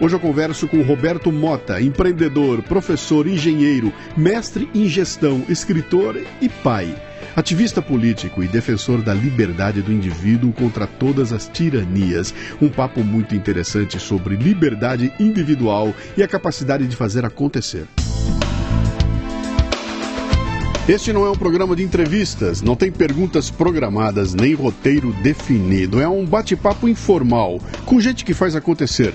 Hoje eu converso com Roberto Mota, empreendedor, professor, engenheiro, mestre em gestão, escritor e pai. Ativista político e defensor da liberdade do indivíduo contra todas as tiranias. Um papo muito interessante sobre liberdade individual e a capacidade de fazer acontecer. Este não é um programa de entrevistas, não tem perguntas programadas nem roteiro definido. É um bate-papo informal com gente que faz acontecer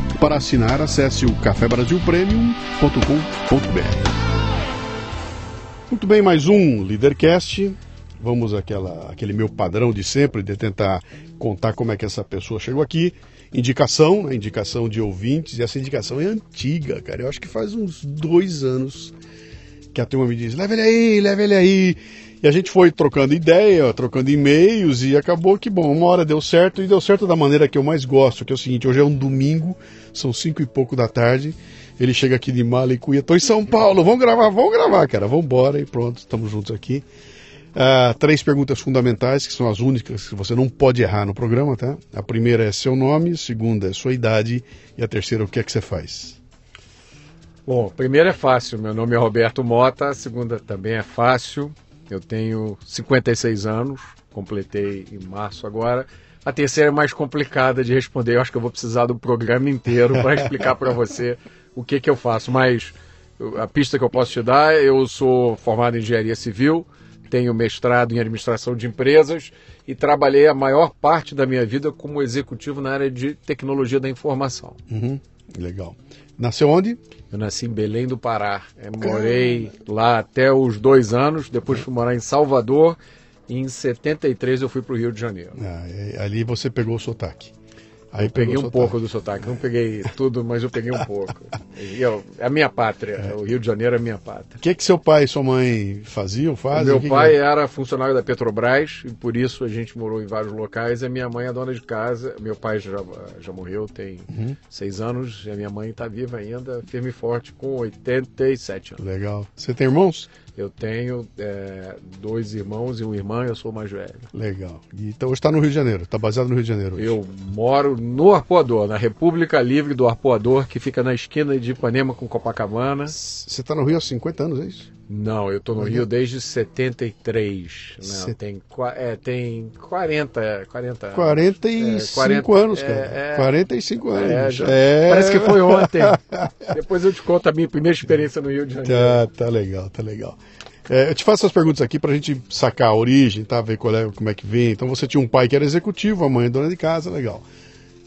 Para assinar, acesse o cafebrasilpremium.com.br. Muito bem, mais um Leadercast. Vamos àquela, aquele meu padrão de sempre, de tentar contar como é que essa pessoa chegou aqui. Indicação, né? indicação de ouvintes, e essa indicação é antiga, cara. Eu acho que faz uns dois anos que a turma me diz: leva ele aí, leva ele aí. E a gente foi trocando ideia, trocando e-mails e acabou que, bom, uma hora deu certo e deu certo da maneira que eu mais gosto, que é o seguinte, hoje é um domingo, são cinco e pouco da tarde, ele chega aqui de mala e cuia, tô em São Paulo, vamos gravar, vamos gravar, cara, vamos embora e pronto, estamos juntos aqui. Uh, três perguntas fundamentais, que são as únicas que você não pode errar no programa, tá? A primeira é seu nome, a segunda é sua idade e a terceira, o que é que você faz? Bom, a primeira é fácil, meu nome é Roberto Mota, a segunda também é fácil, eu tenho 56 anos, completei em março agora. A terceira é mais complicada de responder. Eu acho que eu vou precisar do programa inteiro para explicar para você o que, que eu faço. Mas a pista que eu posso te dar, eu sou formado em engenharia civil, tenho mestrado em administração de empresas e trabalhei a maior parte da minha vida como executivo na área de tecnologia da informação. Uhum, legal. Nasceu onde? Eu nasci em Belém do Pará. Eu morei lá até os dois anos, depois fui morar em Salvador e em 73 eu fui para o Rio de Janeiro. Ah, ali você pegou o sotaque. Aí eu peguei um pouco do sotaque, não peguei tudo, mas eu peguei um pouco. Eu, é a minha pátria, é. o Rio de Janeiro é a minha pátria. O que, que seu pai e sua mãe faziam, fazem? Meu que pai que... era funcionário da Petrobras e por isso a gente morou em vários locais. E a minha mãe é dona de casa. Meu pai já, já morreu, tem uhum. seis anos, e a minha mãe está viva ainda, firme e forte, com 87 anos. Legal. Você tem irmãos? Eu tenho é, dois irmãos e uma irmã, eu sou o mais velho. Legal. Então hoje está no Rio de Janeiro, está baseado no Rio de Janeiro. Hoje. Eu moro no Arpoador, na República Livre do Arpoador, que fica na esquina de Ipanema com Copacabana. Você está no Rio há 50 anos, é isso? Não, eu estou no Rio desde 73. Não, Cê... tem, é, tem 40, 40 45 é, 40, anos, cara. É, 45 é, anos. É, já, é. Parece que foi ontem. Depois eu te conto a minha primeira experiência no Rio de Janeiro. Tá, tá legal, tá legal. É, eu te faço essas perguntas aqui para a gente sacar a origem, tá? ver qual é, como é que vem. Então você tinha um pai que era executivo, a mãe dona de casa, legal.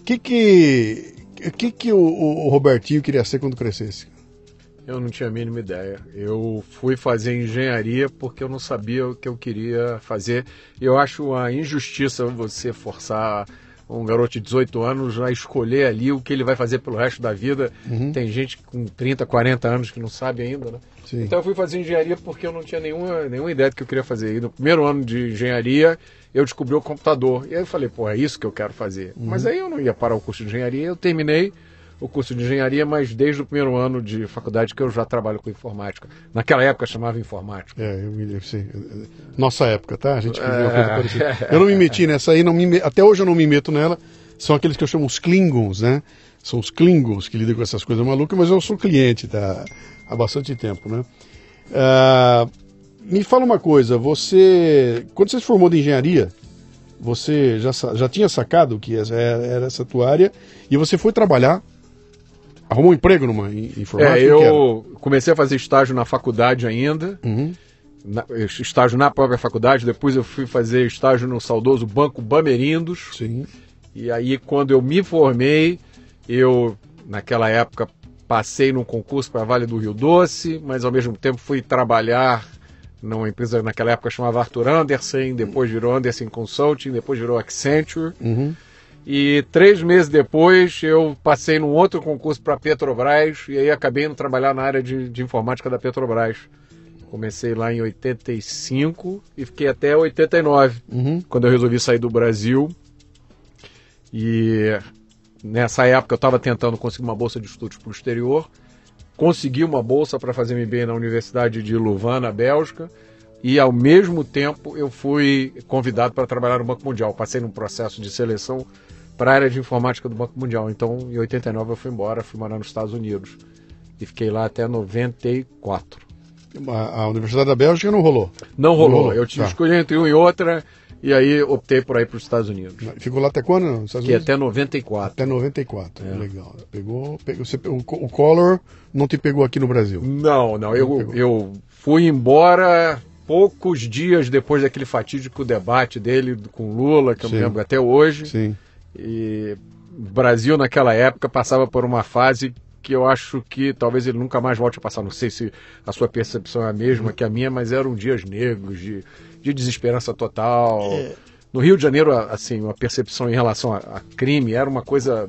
O que que, que, que o, o Robertinho queria ser quando crescesse? Eu não tinha a mínima ideia. Eu fui fazer engenharia porque eu não sabia o que eu queria fazer. Eu acho uma injustiça você forçar um garoto de 18 anos a escolher ali o que ele vai fazer pelo resto da vida. Uhum. Tem gente com 30, 40 anos que não sabe ainda, né? Sim. Então eu fui fazer engenharia porque eu não tinha nenhuma, nenhuma ideia do que eu queria fazer. E no primeiro ano de engenharia eu descobri o computador. E aí eu falei, pô, é isso que eu quero fazer. Uhum. Mas aí eu não ia parar o curso de engenharia, eu terminei o curso de engenharia, mas desde o primeiro ano de faculdade que eu já trabalho com informática. Naquela época chamava informática. É, eu me sim. Nossa época, tá? A gente viveu coisa parecida. Eu não me meti nessa aí, não me, até hoje eu não me meto nela. São aqueles que eu chamo os Klingons, né? São os Klingons que lidam com essas coisas malucas, mas eu sou cliente tá? há bastante tempo, né? Uh, me fala uma coisa, você. Quando você se formou de engenharia, você já, já tinha sacado que era essa tua área e você foi trabalhar Arrumou um emprego numa informática? É, eu comecei a fazer estágio na faculdade ainda. Uhum. na, estágio na própria faculdade, depois eu fui fazer estágio no saudoso Banco Bamerindos. Sim. E aí, quando eu me formei, eu, naquela época, passei num concurso para Vale do Rio Doce, mas ao mesmo tempo fui trabalhar numa empresa naquela época chamava Arthur Anderson, depois virou Anderson Consulting, depois virou Accenture. Uhum. E três meses depois eu passei num outro concurso para Petrobras e aí acabei indo trabalhar na área de, de informática da Petrobras. Comecei lá em 85 e fiquei até 89, Uhum. quando eu resolvi sair do Brasil. E nessa época eu estava tentando conseguir uma bolsa de estudos para o exterior. Consegui uma bolsa para fazer MBA na Universidade de Louvain, na Bélgica. E ao mesmo tempo eu fui convidado para trabalhar no Banco Mundial. Passei num processo de seleção para a área de informática do Banco Mundial. Então, em 89 eu fui embora, fui morar nos Estados Unidos. E fiquei lá até 94. A, Universidade da Bélgica não rolou. Não rolou. rolou, Eu tive tá. escolher entre um e outra. E aí optei por ir para os Estados Unidos. Ficou lá até quando? Nos Estados Unidos? até 94. Até 94. É. Legal. Pegou, pegou você, o, o Collor não te pegou aqui no Brasil. Não, não. Eu, pegou. eu fui embora poucos dias depois daquele fatídico debate dele com Lula, que eu Sim. me lembro até hoje. Sim. E o Brasil, naquela época, passava por uma fase que eu acho que talvez ele nunca mais volte a passar. Não sei se a sua percepção é a mesma que a minha, mas eram dias negros, de, de desesperança total. No Rio de Janeiro, assim, a percepção em relação a, a crime era uma coisa,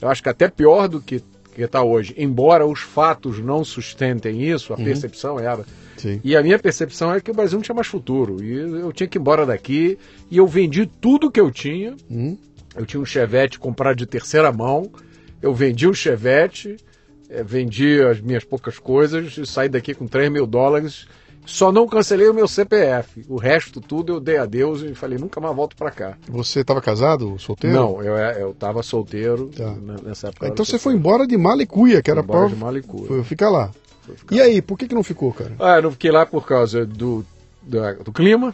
eu acho que até pior do que está hoje. Embora os fatos não sustentem isso, a percepção era. Sim. E a minha percepção é que o Brasil não tinha mais futuro. E eu tinha que ir embora daqui. E eu vendi tudo que eu tinha. Hum? Eu tinha um Chevette comprado de terceira mão. Eu vendi o Chevette, eh, vendi as minhas poucas coisas e saí daqui com 3 mil dólares. Só não cancelei o meu CPF. O resto tudo eu dei adeus e falei, nunca mais volto pra cá. Você estava casado, solteiro? Não, eu, eu tava solteiro Tá. nessa época. Então você foi embora de Malicuia, que era para de Malicuia. Foi ficar lá. E aí, por que, que não ficou, cara? Ah, eu não fiquei lá por causa do, da- do clima,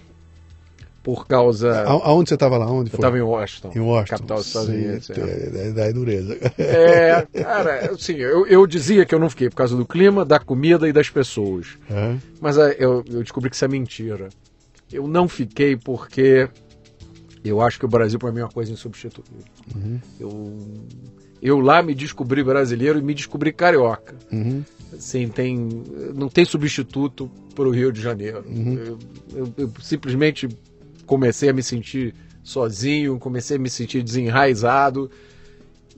por causa... Aonde você estava lá? Onde Eu foi? estava em Washington, Em Washington. capital dos Estados Unidos. é. É, é, é dureza. É, cara, assim, eu, eu dizia que eu não fiquei por causa do clima, da comida e das pessoas. É. Mas eu, eu descobri que isso é mentira. Eu não fiquei porque eu acho que o Brasil para mim é uma coisa insubstituível. Eu, eu lá me descobri brasileiro e me descobri carioca. Uhum. Assim, tem, não tem substituto para o Rio de Janeiro. Eu, eu- eu simplesmente comecei a me sentir sozinho, comecei a me sentir desenraizado.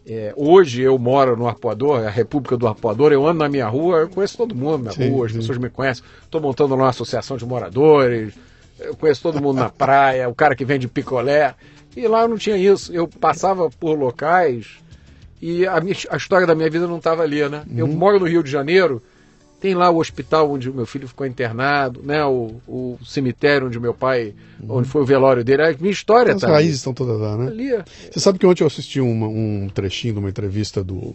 É, hoje eu moro no Arpoador, a República do Arpoador, eu ando na minha rua, eu conheço todo mundo na Sim, rua, as sim. pessoas me conhecem. Estou montando lá uma associação de moradores, eu conheço todo mundo na praia, o cara que vende picolé. E lá eu não tinha isso. Eu passava por locais e a, minha- a história da minha vida não estava ali, né? Eu Uhum. moro no Rio de Janeiro, tem lá o hospital onde o meu filho ficou internado, né? O, o cemitério onde meu pai, onde foi o velório dele. A minha história Uhum. As tá ali. raízes estão todas lá, né? ali. é. Você sabe que ontem eu assisti uma- um trechinho de uma entrevista do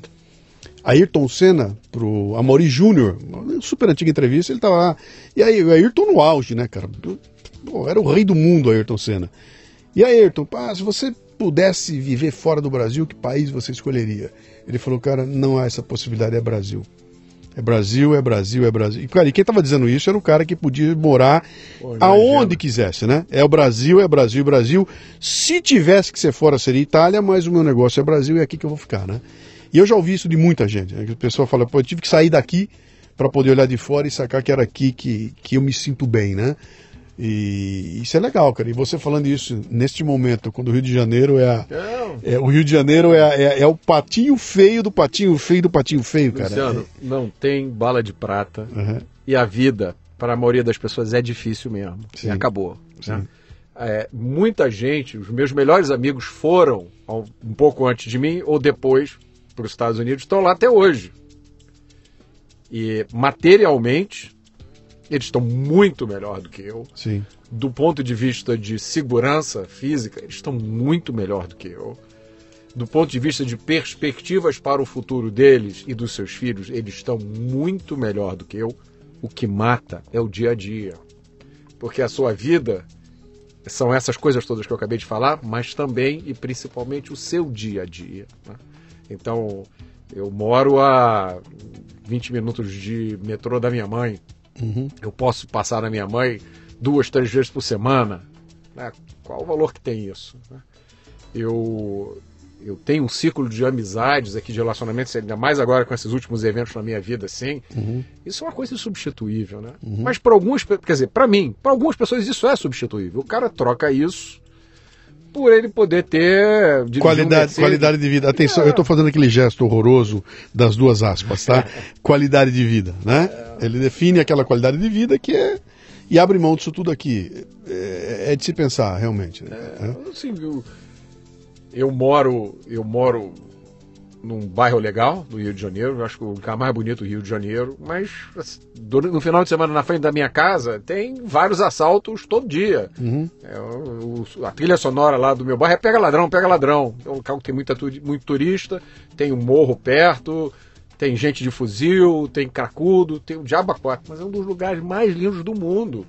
Ayrton Senna pro Amaury Júnior, super antiga entrevista, ele tava lá. E aí, o Ayrton no auge, né, cara? Pô, era o rei do mundo, Ayrton Senna. E aí, Ayrton, pá, se você pudesse viver fora do Brasil, que país você escolheria? Ele falou, cara, não há essa possibilidade, é Brasil. É Brasil, é Brasil, é Brasil. E, cara, e quem tava dizendo isso era o cara que podia morar Pô, aonde quisesse, né? É o Brasil, é Brasil, Brasil. Se tivesse que ser fora, seria Itália, mas o meu negócio é Brasil e é aqui que eu vou ficar, né? E eu já ouvi isso de muita gente. Né? Que o pessoal fala, pô, eu tive que sair daqui para poder olhar de fora e sacar que era aqui que, que eu me sinto bem, né? E isso é legal, cara. E você falando isso neste momento, quando o Rio de Janeiro é a. É- o Rio de Janeiro é, a- é, é o patinho feio do patinho feio do patinho feio, cara. Luciano, não tem bala de prata. É, uhum. E a vida, para a maioria das pessoas, é difícil mesmo. Sim. E acabou. né? Sim. É, muita gente, os meus melhores amigos foram um pouco antes de mim ou depois para os Estados Unidos, estão lá até hoje. E materialmente, eles estão muito melhor do que eu. Sim. Do ponto de vista de segurança física, eles estão muito melhor do que eu. Do ponto de vista de perspectivas para o futuro deles e dos seus filhos, eles estão muito melhor do que eu. O que mata é o dia a dia. Porque a sua vida são essas coisas todas que eu acabei de falar, mas também e principalmente o seu dia a dia. né? Então, eu moro a 20 minutos de metrô da minha mãe. Uhum. Eu posso passar na minha mãe duas, três vezes por semana. Né? Qual o valor que tem isso? Né? Eu, eu tenho um ciclo de amizades aqui, de relacionamentos, ainda mais agora com esses últimos eventos na minha vida, assim. Uhum. Isso é uma coisa insubstituível, né? Uhum. Mas para algumas, quer dizer, para mim, para algumas pessoas isso é substituível. O cara troca isso por ele poder ter qualidade, um qualidade de vida. Atenção, é. eu estou fazendo aquele gesto horroroso das duas aspas, tá? qualidade de vida, né? É. Ele define aquela qualidade de vida que é e abre mão disso tudo aqui. É, é de se pensar, realmente. Né? É, assim, eu, eu moro, eu moro num bairro legal do Rio de Janeiro, acho que o lugar mais bonito do Rio de Janeiro, mas assim, no final de semana na frente da minha casa tem vários assaltos todo dia. Uhum. É, o, a trilha sonora lá do meu bairro é pega ladrão, pega ladrão. É um local que tem muita, muito turista, tem um morro perto, tem gente de fuzil, tem cracudo, tem o diabo mas é um dos lugares mais lindos do mundo.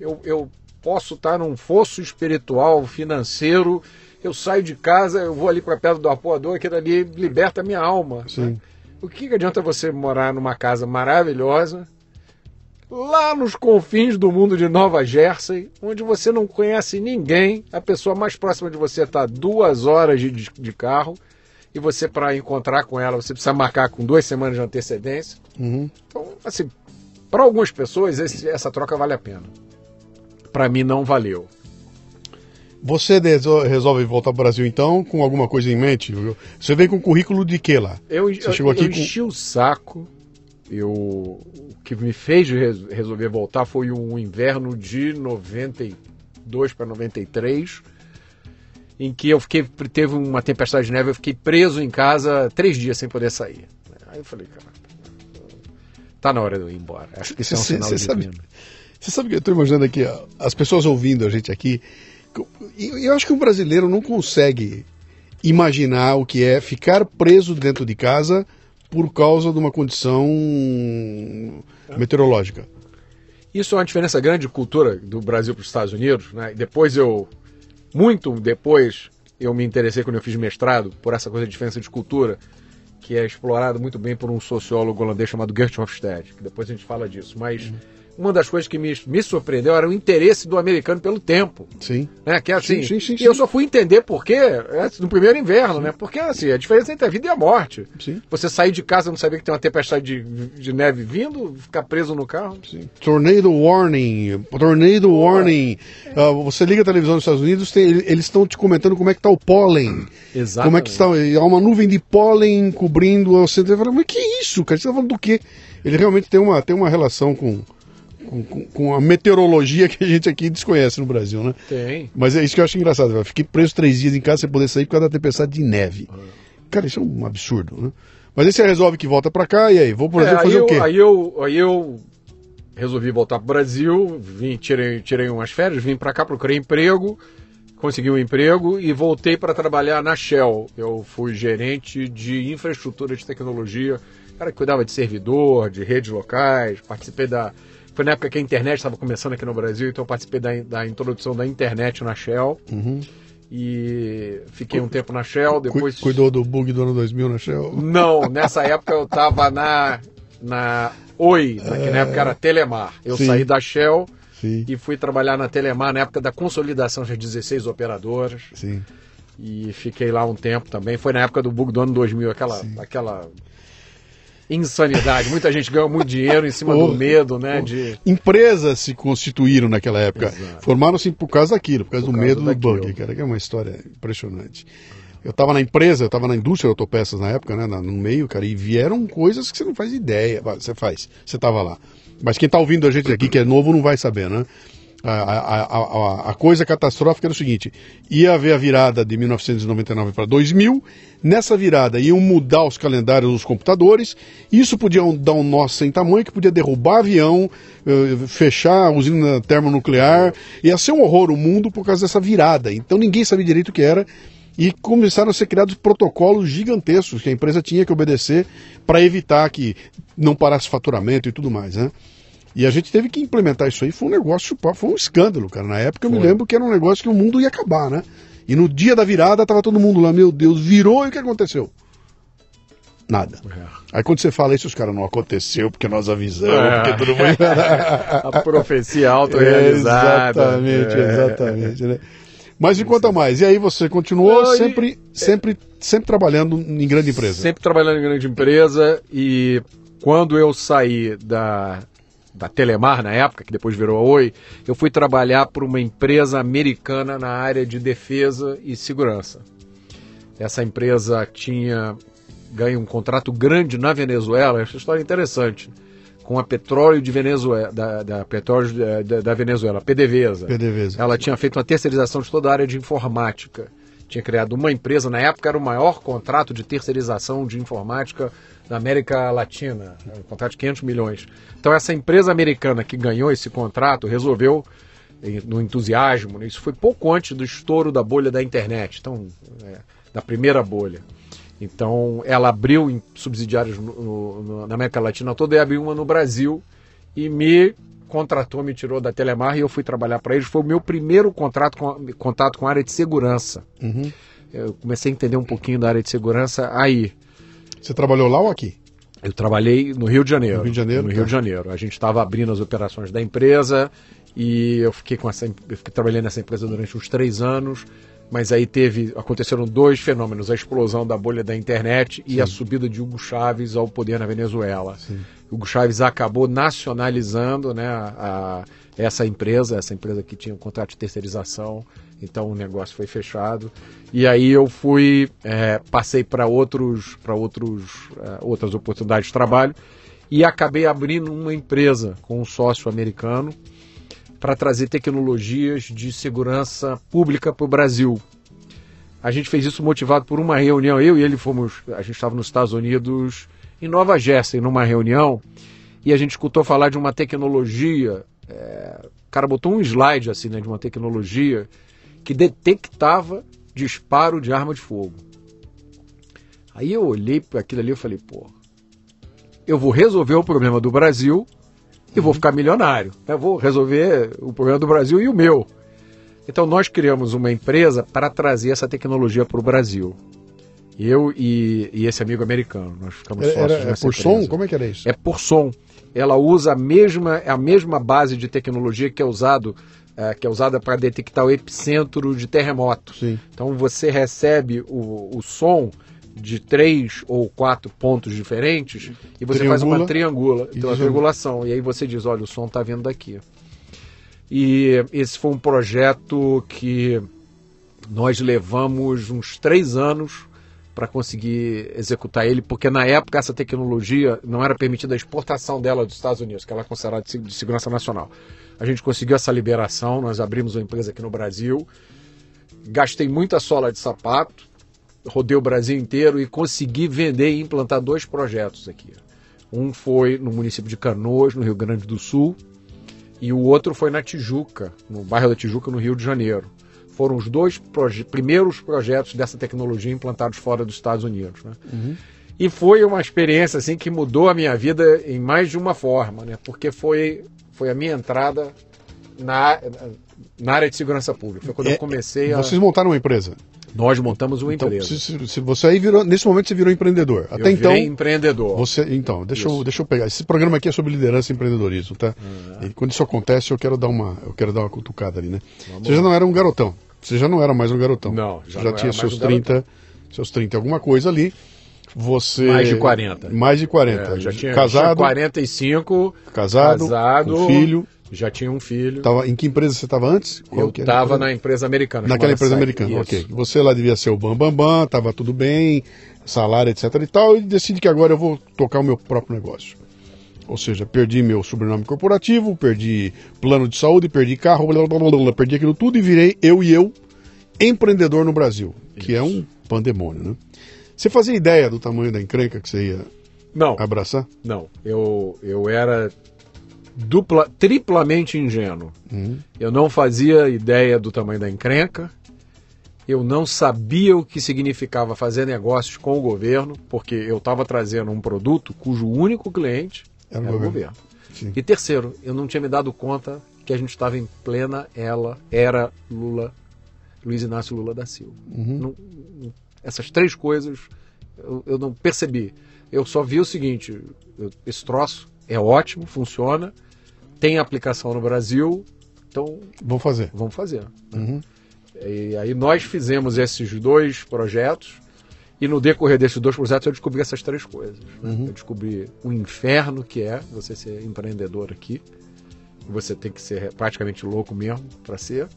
Eu, eu posso estar num fosso espiritual, financeiro, eu saio de casa, eu vou ali para perto do arpoador, aquilo ali liberta a minha alma. Né? O que, que adianta você morar numa casa maravilhosa, lá nos confins do mundo de Nova Jersey, onde você não conhece ninguém, a pessoa mais próxima de você está duas horas de, de carro, e você, para encontrar com ela, você precisa marcar com duas semanas de antecedência. Uhum. Então, assim, para algumas pessoas, esse, essa troca vale a pena. Para mim, não valeu. Você resolve voltar para o Brasil então com alguma coisa em mente? Você vem com currículo de quê lá? Eu, Você eu, chegou aqui eu com... enchi o saco. Eu, o que me fez resolver voltar foi um inverno de 92 para 93 em que eu fiquei, teve uma tempestade de neve, eu fiquei preso em casa três dias sem poder sair. Aí eu falei, cara, tá na hora de eu ir embora. Acho que isso é um cê, sinal cê de sabe, Você sabe que eu estou imaginando aqui, ó, as pessoas ouvindo a gente aqui, eu acho que um brasileiro não consegue imaginar o que é ficar preso dentro de casa por causa de uma condição meteorológica. Isso é uma diferença grande de cultura do Brasil para os Estados Unidos. Né? Depois eu muito depois eu me interessei quando eu fiz mestrado por essa coisa de diferença de cultura, que é explorado muito bem por um sociólogo holandês chamado Gert Hofstede, que depois a gente fala disso. Mas uhum uma das coisas que me, me surpreendeu era o interesse do americano pelo tempo. Sim. Né? Que é assim, sim, sim, sim, e eu só fui entender por quê é, no primeiro inverno, né? Porque assim, a diferença entre a vida e a morte. Sim. Você sair de casa não saber que tem uma tempestade de, de neve vindo, ficar preso no carro. Sim. Tornado warning, tornado warning. Uh, você liga a televisão nos Estados Unidos, tem, eles estão te comentando como é que está o pólen. Exato. Como é que está, há uma nuvem de pólen cobrindo o centro. Eu falo, mas que isso, cara? Você está falando do quê? Ele realmente tem uma, tem uma relação com com, com, a meteorologia que a gente aqui desconhece no Brasil, né? Tem. Mas é isso que eu acho engraçado. Eu fiquei preso três dias em casa sem poder sair por causa da tempestade de neve. Ah. Cara, isso é um absurdo, né? Mas aí você resolve que volta para cá e aí, vou por exemplo é, fazer eu, o quê? Aí eu, aí eu resolvi voltar para o Brasil, vim, tirei, tirei umas férias, vim para cá, procurei emprego, consegui um emprego e voltei para trabalhar na Shell. Eu fui gerente de infraestrutura de tecnologia, cara que cuidava de servidor, de redes locais, participei da foi na época que a internet estava começando aqui no Brasil, então eu participei da, da introdução da internet na Shell. Uhum. E fiquei um tempo na Shell, depois... Cuidou do bug do ano 2000 na Shell? Não, nessa época eu estava na, na Oi, que na época era Telemar. Eu Sim. saí da Shell Sim. e fui trabalhar na Telemar na época da consolidação das 16 operadoras. Sim. E fiquei lá um tempo também. Foi na época do bug do ano 2000, aquela, aquela insanidade. Muita gente ganhou muito dinheiro em cima do medo, né? De... Empresas se constituíram naquela época. Formaram-se por causa daquilo, por causa por do causa medo daquilo. do bug, cara, que é uma história impressionante. Eu estava na empresa, eu estava na indústria de autopeças na época, né, no meio, cara, e vieram coisas que você não faz ideia. Você faz, você estava lá. Mas quem está ouvindo a gente aqui, que é novo, não vai saber, né? A, a, a, a, coisa catastrófica era o seguinte: ia haver a virada de 1999 para 2000, nessa virada iam mudar os calendários dos computadores, isso podia dar um nó sem tamanho, que podia derrubar avião, eh, fechar a usina termonuclear, ia ser um horror o mundo por causa dessa virada. Então ninguém sabia direito o que era. E começaram a ser criados protocolos gigantescos que a empresa tinha que obedecer para evitar que não parasse faturamento e tudo mais, né? E a gente teve que implementar isso aí. Foi um negócio, foi um escândalo, cara. Na época eu foi. me lembro que era um negócio que o mundo ia acabar, né? E no dia da virada tava todo mundo lá, meu Deus, virou e o que aconteceu? Nada. É. Aí quando você fala isso, os caras não aconteceu porque nós avisamos, É. porque tudo foi. A profecia autorrealizada. Exatamente, É. exatamente. Né? Mas me conta mais. E aí você continuou Não, e- sempre, sempre, sempre trabalhando em grande empresa. Sempre trabalhando em grande empresa e quando eu saí da, da Telemar na época, que depois virou a Oi, eu fui trabalhar para uma empresa americana na área de defesa e segurança. Essa empresa tinha ganho um contrato grande na Venezuela, essa história é interessante, com a petróleo de Venezuela, da, da petróleo da, da- da Venezuela, PDVSA. PDVSA. Ela tinha feito uma terceirização de toda a área de informática. Tinha criado uma empresa, na época era o maior contrato de terceirização de informática América Latina, era um contrato de 500 milhões. Então essa empresa americana que ganhou esse contrato resolveu, no entusiasmo, né, isso foi pouco antes do estouro da bolha da internet, então, é, da primeira bolha. Então ela abriu em subsidiários no- no- na América Latina toda e abriu uma no Brasil e me contratou, me tirou da Telemar e eu fui trabalhar para eles. Foi o meu primeiro contrato com, contato com a área de segurança. Uhum. Eu comecei a entender um pouquinho da área de segurança aí. Você trabalhou lá ou aqui? Eu trabalhei no Rio de Janeiro. No Rio de Janeiro, No tá. Rio de Janeiro. A gente estava abrindo as operações da empresa e eu fiquei com essa, eu fiquei trabalhando nessa empresa durante uns três anos. Mas aí teve, aconteceram dois fenômenos: a explosão da bolha da internet e a subida de Hugo Chávez ao poder na Venezuela. Hugo Chávez acabou nacionalizando, né, a, a- essa empresa, essa empresa que tinha um contrato de terceirização. Então o negócio foi fechado. E aí eu fui, é, passei para outros, para outros, é, outras oportunidades de trabalho e acabei abrindo uma empresa com um sócio americano para trazer tecnologias de segurança pública para o Brasil. A gente fez isso motivado por uma reunião. Eu e ele fomos, a gente estava nos Estados Unidos, em Nova Jersey, numa reunião, e a gente escutou falar de uma tecnologia. é, o cara botou um slide assim, né, de uma tecnologia que detectava disparo de arma de fogo. Aí eu olhei para aquilo ali e falei, pô, eu vou resolver o problema do Brasil e vou ficar milionário. Eu vou resolver o problema do Brasil e o meu. Então nós criamos uma empresa para trazer essa tecnologia para o Brasil. Eu e, e esse amigo americano, nós ficamos Era, sócios era- é por som? empresa. Como é que era isso? É por som. Ela usa a mesma, a mesma base de tecnologia que é usado eh, que é usada para detectar o epicentro de terremoto. Sim. Então você recebe o, o som de três ou quatro pontos diferentes e você faz uma Triangula. triangula, então a triangulação. E aí você diz, olha, o som está vindo daqui. E esse foi um projeto que nós levamos uns três anos para conseguir executar ele, porque na época essa tecnologia não era permitida a exportação dela dos Estados Unidos, que ela é considerada de segurança nacional. A gente conseguiu essa liberação, nós abrimos uma empresa aqui no Brasil, gastei muita sola de sapato, rodei o Brasil inteiro e consegui vender e implantar dois projetos aqui. Um foi no município de Canoas, no Rio Grande do Sul, e o outro foi na Tijuca, no bairro da Tijuca, no Rio de Janeiro. Foram os dois proje primeiros projetos dessa tecnologia implantados fora dos Estados Unidos. Né? E foi uma experiência assim que mudou a minha vida em mais de uma forma, né? porque foi, foi a minha entrada na, na área de segurança pública. Foi quando É, eu comecei a. Vocês montaram uma empresa. Nós montamos uma Então, empresa. se, se- você aí virou, nesse momento você virou empreendedor. Eu Até então, virei empreendedor. você, então, deixa eu, deixa eu pegar. Esse programa aqui é sobre liderança e empreendedorismo, tá? Ah. E quando isso acontece, eu quero dar uma, eu quero dar uma cutucada ali, né? Vamos você já não era um garotão. Você já não era mais um garotão. Não, já já, tinha seus um 30, seus 30 alguma coisa ali. Você Mais de 40. Mais de 40. É, já tinha, casado, tinha 45, casado, casado, filho. já tinha um filho. Tava, em que empresa você estava antes? Qual eu estava na empresa americana. Naquela empresa americana, Isso. ok. Você lá devia ser o bambambam, bam, bam, tava tudo bem, salário, etc e tal, e decide que agora eu vou tocar o meu próprio negócio. Ou seja, perdi meu sobrenome corporativo, perdi plano de saúde, perdi carro, blá, blá, blá, blá, perdi aquilo tudo e virei eu e eu empreendedor no Brasil, que é um pandemônio, né? Você fazia ideia do tamanho da encrenca que você ia Não, abraçar? não. Eu, eu era dupla, triplamente ingênuo. Uhum. Eu não fazia ideia do tamanho da encrenca. Eu não sabia o que significava fazer negócios com o governo, porque eu estava trazendo um produto cujo único cliente Era o era, o governo. governo. Sim. E terceiro, eu não tinha me dado conta que a gente estava em plena ela era Lula, Luiz Inácio Lula da Silva. Uhum. Não- essas três coisas eu, eu não percebi. Eu só vi o seguinte: eu, esse troço é ótimo, funciona, tem aplicação no Brasil, então Vamos fazer. vamos fazer. Uhum. E aí nós fizemos esses dois projetos e no decorrer desses dois projetos eu descobri essas três coisas. né? Eu descobri o inferno que é você ser empreendedor aqui. Você tem que ser praticamente louco mesmo para ser.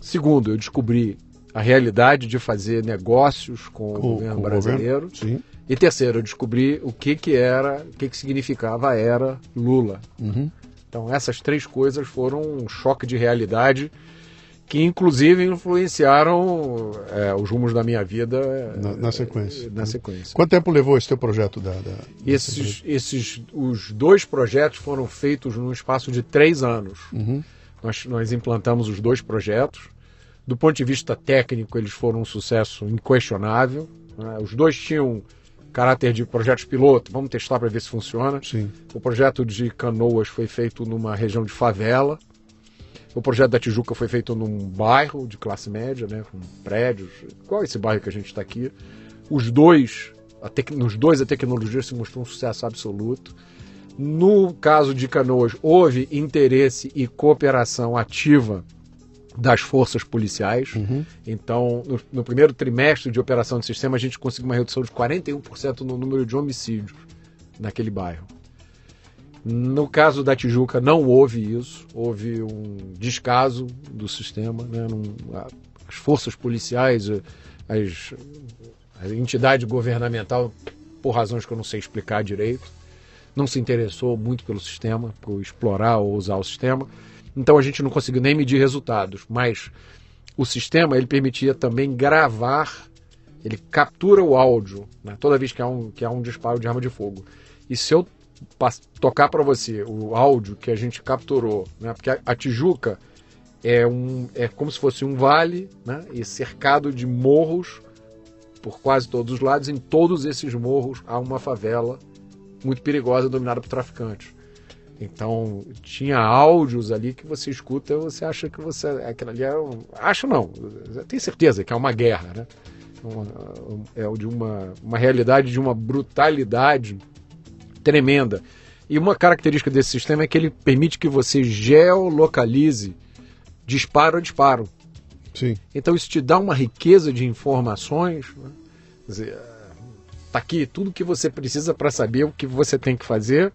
Segundo, eu descobri a realidade de fazer negócios com, o Com- governo com o brasileiro. Sim. E terceiro, eu descobri o que que era, o que que significava a era Lula. Uhum. Então essas três coisas foram um choque de realidade que inclusive influenciaram é, os rumos da minha vida é, Na- na sequência. Na sequência. Quanto tempo levou esse teu projeto da. da- Esses, esses, os dois projetos foram feitos num espaço de três anos. Uhum. Nós, nós implantamos os dois projetos. Do ponto de vista técnico, eles foram um sucesso inquestionável. né? Os dois tinham caráter de projetos piloto. Vamos testar para ver se funciona. Sim. O projeto de Canoas foi feito numa região de favela. O projeto da Tijuca foi feito num bairro de classe média, né, com prédios, igual esse bairro que a gente está aqui. Os dois, a tec- nos dois a tecnologia se mostrou um sucesso absoluto. No caso de Canoas, houve interesse e cooperação ativa das forças policiais. Então, no, no primeiro trimestre de operação do sistema, a gente conseguiu uma redução de 41% no número de homicídios naquele bairro. No caso da Tijuca, não houve isso, houve um descaso do sistema. Né? Não- as forças policiais, eh, as, a entidade governamental, por razões que eu não sei explicar direito, não se interessou muito pelo sistema, por explorar ou usar o sistema. Então a gente não conseguiu nem medir resultados, mas o sistema ele permitia também gravar, ele captura o áudio, né, toda vez que há, um, que há um disparo de arma de fogo. E se eu tocar para você o áudio que a gente capturou, né, porque a, a Tijuca é, um, é como se fosse um vale né, e cercado de morros por quase todos os lados. Em todos esses morros há uma favela muito perigosa dominada por traficantes. Então, tinha áudios ali que você escuta, você acha que você. Aquilo ali é um. Acho não, tenho certeza que é uma guerra, né? Uma- é de uma, uma realidade de uma brutalidade tremenda. E uma característica desse sistema é que ele permite que você geolocalize disparo a disparo. Sim. Então isso te dá uma riqueza de informações. Né? Quer dizer, tá aqui tudo que você precisa para saber o que você tem que fazer,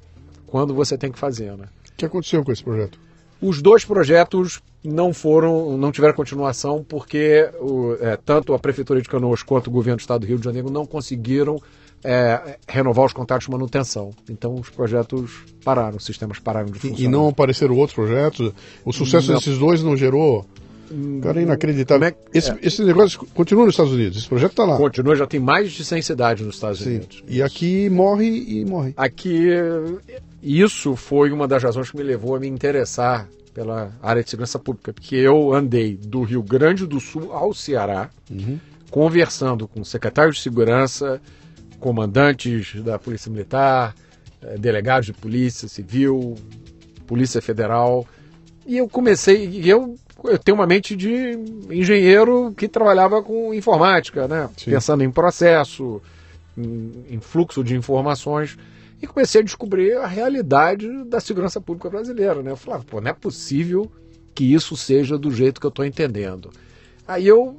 quando você tem que fazer. Né? O que aconteceu com esse projeto? Os dois projetos não foram, não tiveram continuação porque o, é, tanto a prefeitura de Canoas quanto o governo do estado do Rio de Janeiro não conseguiram é, renovar os contratos de manutenção. Então os projetos pararam, os sistemas pararam de funcionar. E, e não apareceram outros projetos? O sucesso Não. desses dois não gerou. Cara, é inacreditável. É Esse, é. esse negócio continua nos Estados Unidos. Esse projeto está lá. Continua, já tem mais de 100 cidades nos Estados Sim. Unidos. E aqui morre e morre. Aqui, isso foi uma das razões que me levou a me interessar pela área de segurança pública, porque eu andei do Rio Grande do Sul ao Ceará, conversando com secretários de segurança, comandantes da Polícia Militar, eh, delegados de Polícia Civil, Polícia Federal, e eu comecei, eu, eu tenho uma mente de engenheiro que trabalhava com informática, né? Sim. Pensando em processo, em, em fluxo de informações, e comecei a descobrir a realidade da segurança pública brasileira, né? Eu falava, pô, não é possível que isso seja do jeito que eu estou entendendo. Aí eu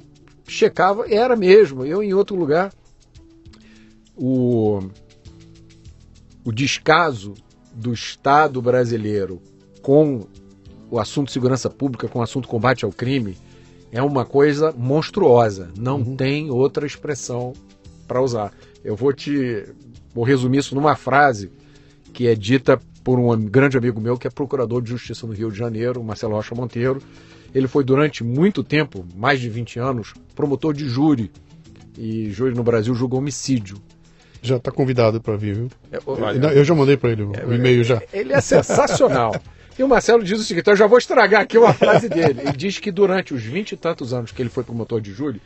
checava, era mesmo, eu em outro lugar, o, o descaso do Estado brasileiro com o assunto de segurança pública, com o assunto combate ao crime, é uma coisa monstruosa. Não tem outra expressão para usar. Eu vou te vou resumir isso numa frase que é dita por um grande amigo meu que é procurador de justiça no Rio de Janeiro, Marcelo Rocha Monteiro. Ele foi durante muito tempo, mais de 20 anos, promotor de júri. E júri no Brasil julga homicídio. Já está convidado para vir, viu? É, Não, eu já mandei para ele o o e-mail já. Ele é sensacional. E o Marcelo diz o seguinte, então eu já vou estragar aqui uma frase dele. Ele diz que durante os 20 e tantos anos que ele foi promotor de júri,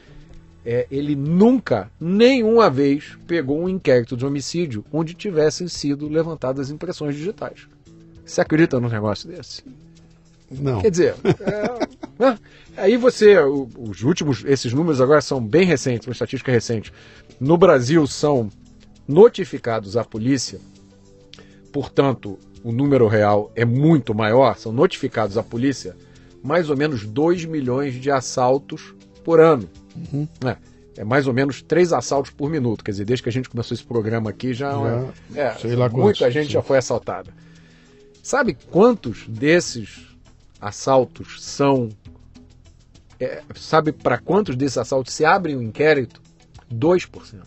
é, ele nunca, nenhuma vez, pegou um inquérito de homicídio onde tivessem sido levantadas impressões digitais. Você acredita num negócio desse? Não. Quer dizer, é, né? aí você, os últimos, esses números agora são bem recentes, uma estatística recente. No Brasil são notificados à polícia, portanto, o número real é muito maior, são notificados à polícia mais ou menos 2 milhões de assaltos por ano. Uhum. É, é, mais ou menos três assaltos por minuto. Quer dizer, desde que a gente começou esse programa aqui, já, já é, sei lá muita quantos, gente sim. já foi assaltada. Sabe quantos desses assaltos são. É, sabe para quantos desses assaltos se abre um inquérito? 2%.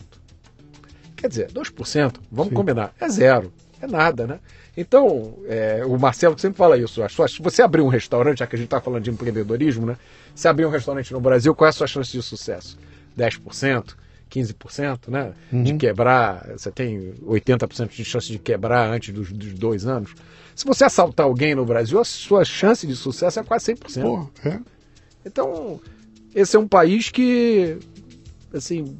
Quer dizer, 2%, vamos Sim. combinar, é zero, é nada, né? Então, é, o Marcelo sempre fala isso. Se você abrir um restaurante, já que a gente está falando de empreendedorismo, né? Se abrir um restaurante no Brasil, qual é a sua chance de sucesso? 10%? 15%, né? Uhum. De quebrar, você tem 80% de chance de quebrar antes dos, dos, dois anos. Se você assaltar alguém no Brasil, a sua chance de sucesso é quase 100%. Pô, é. Então, esse é um país que, assim,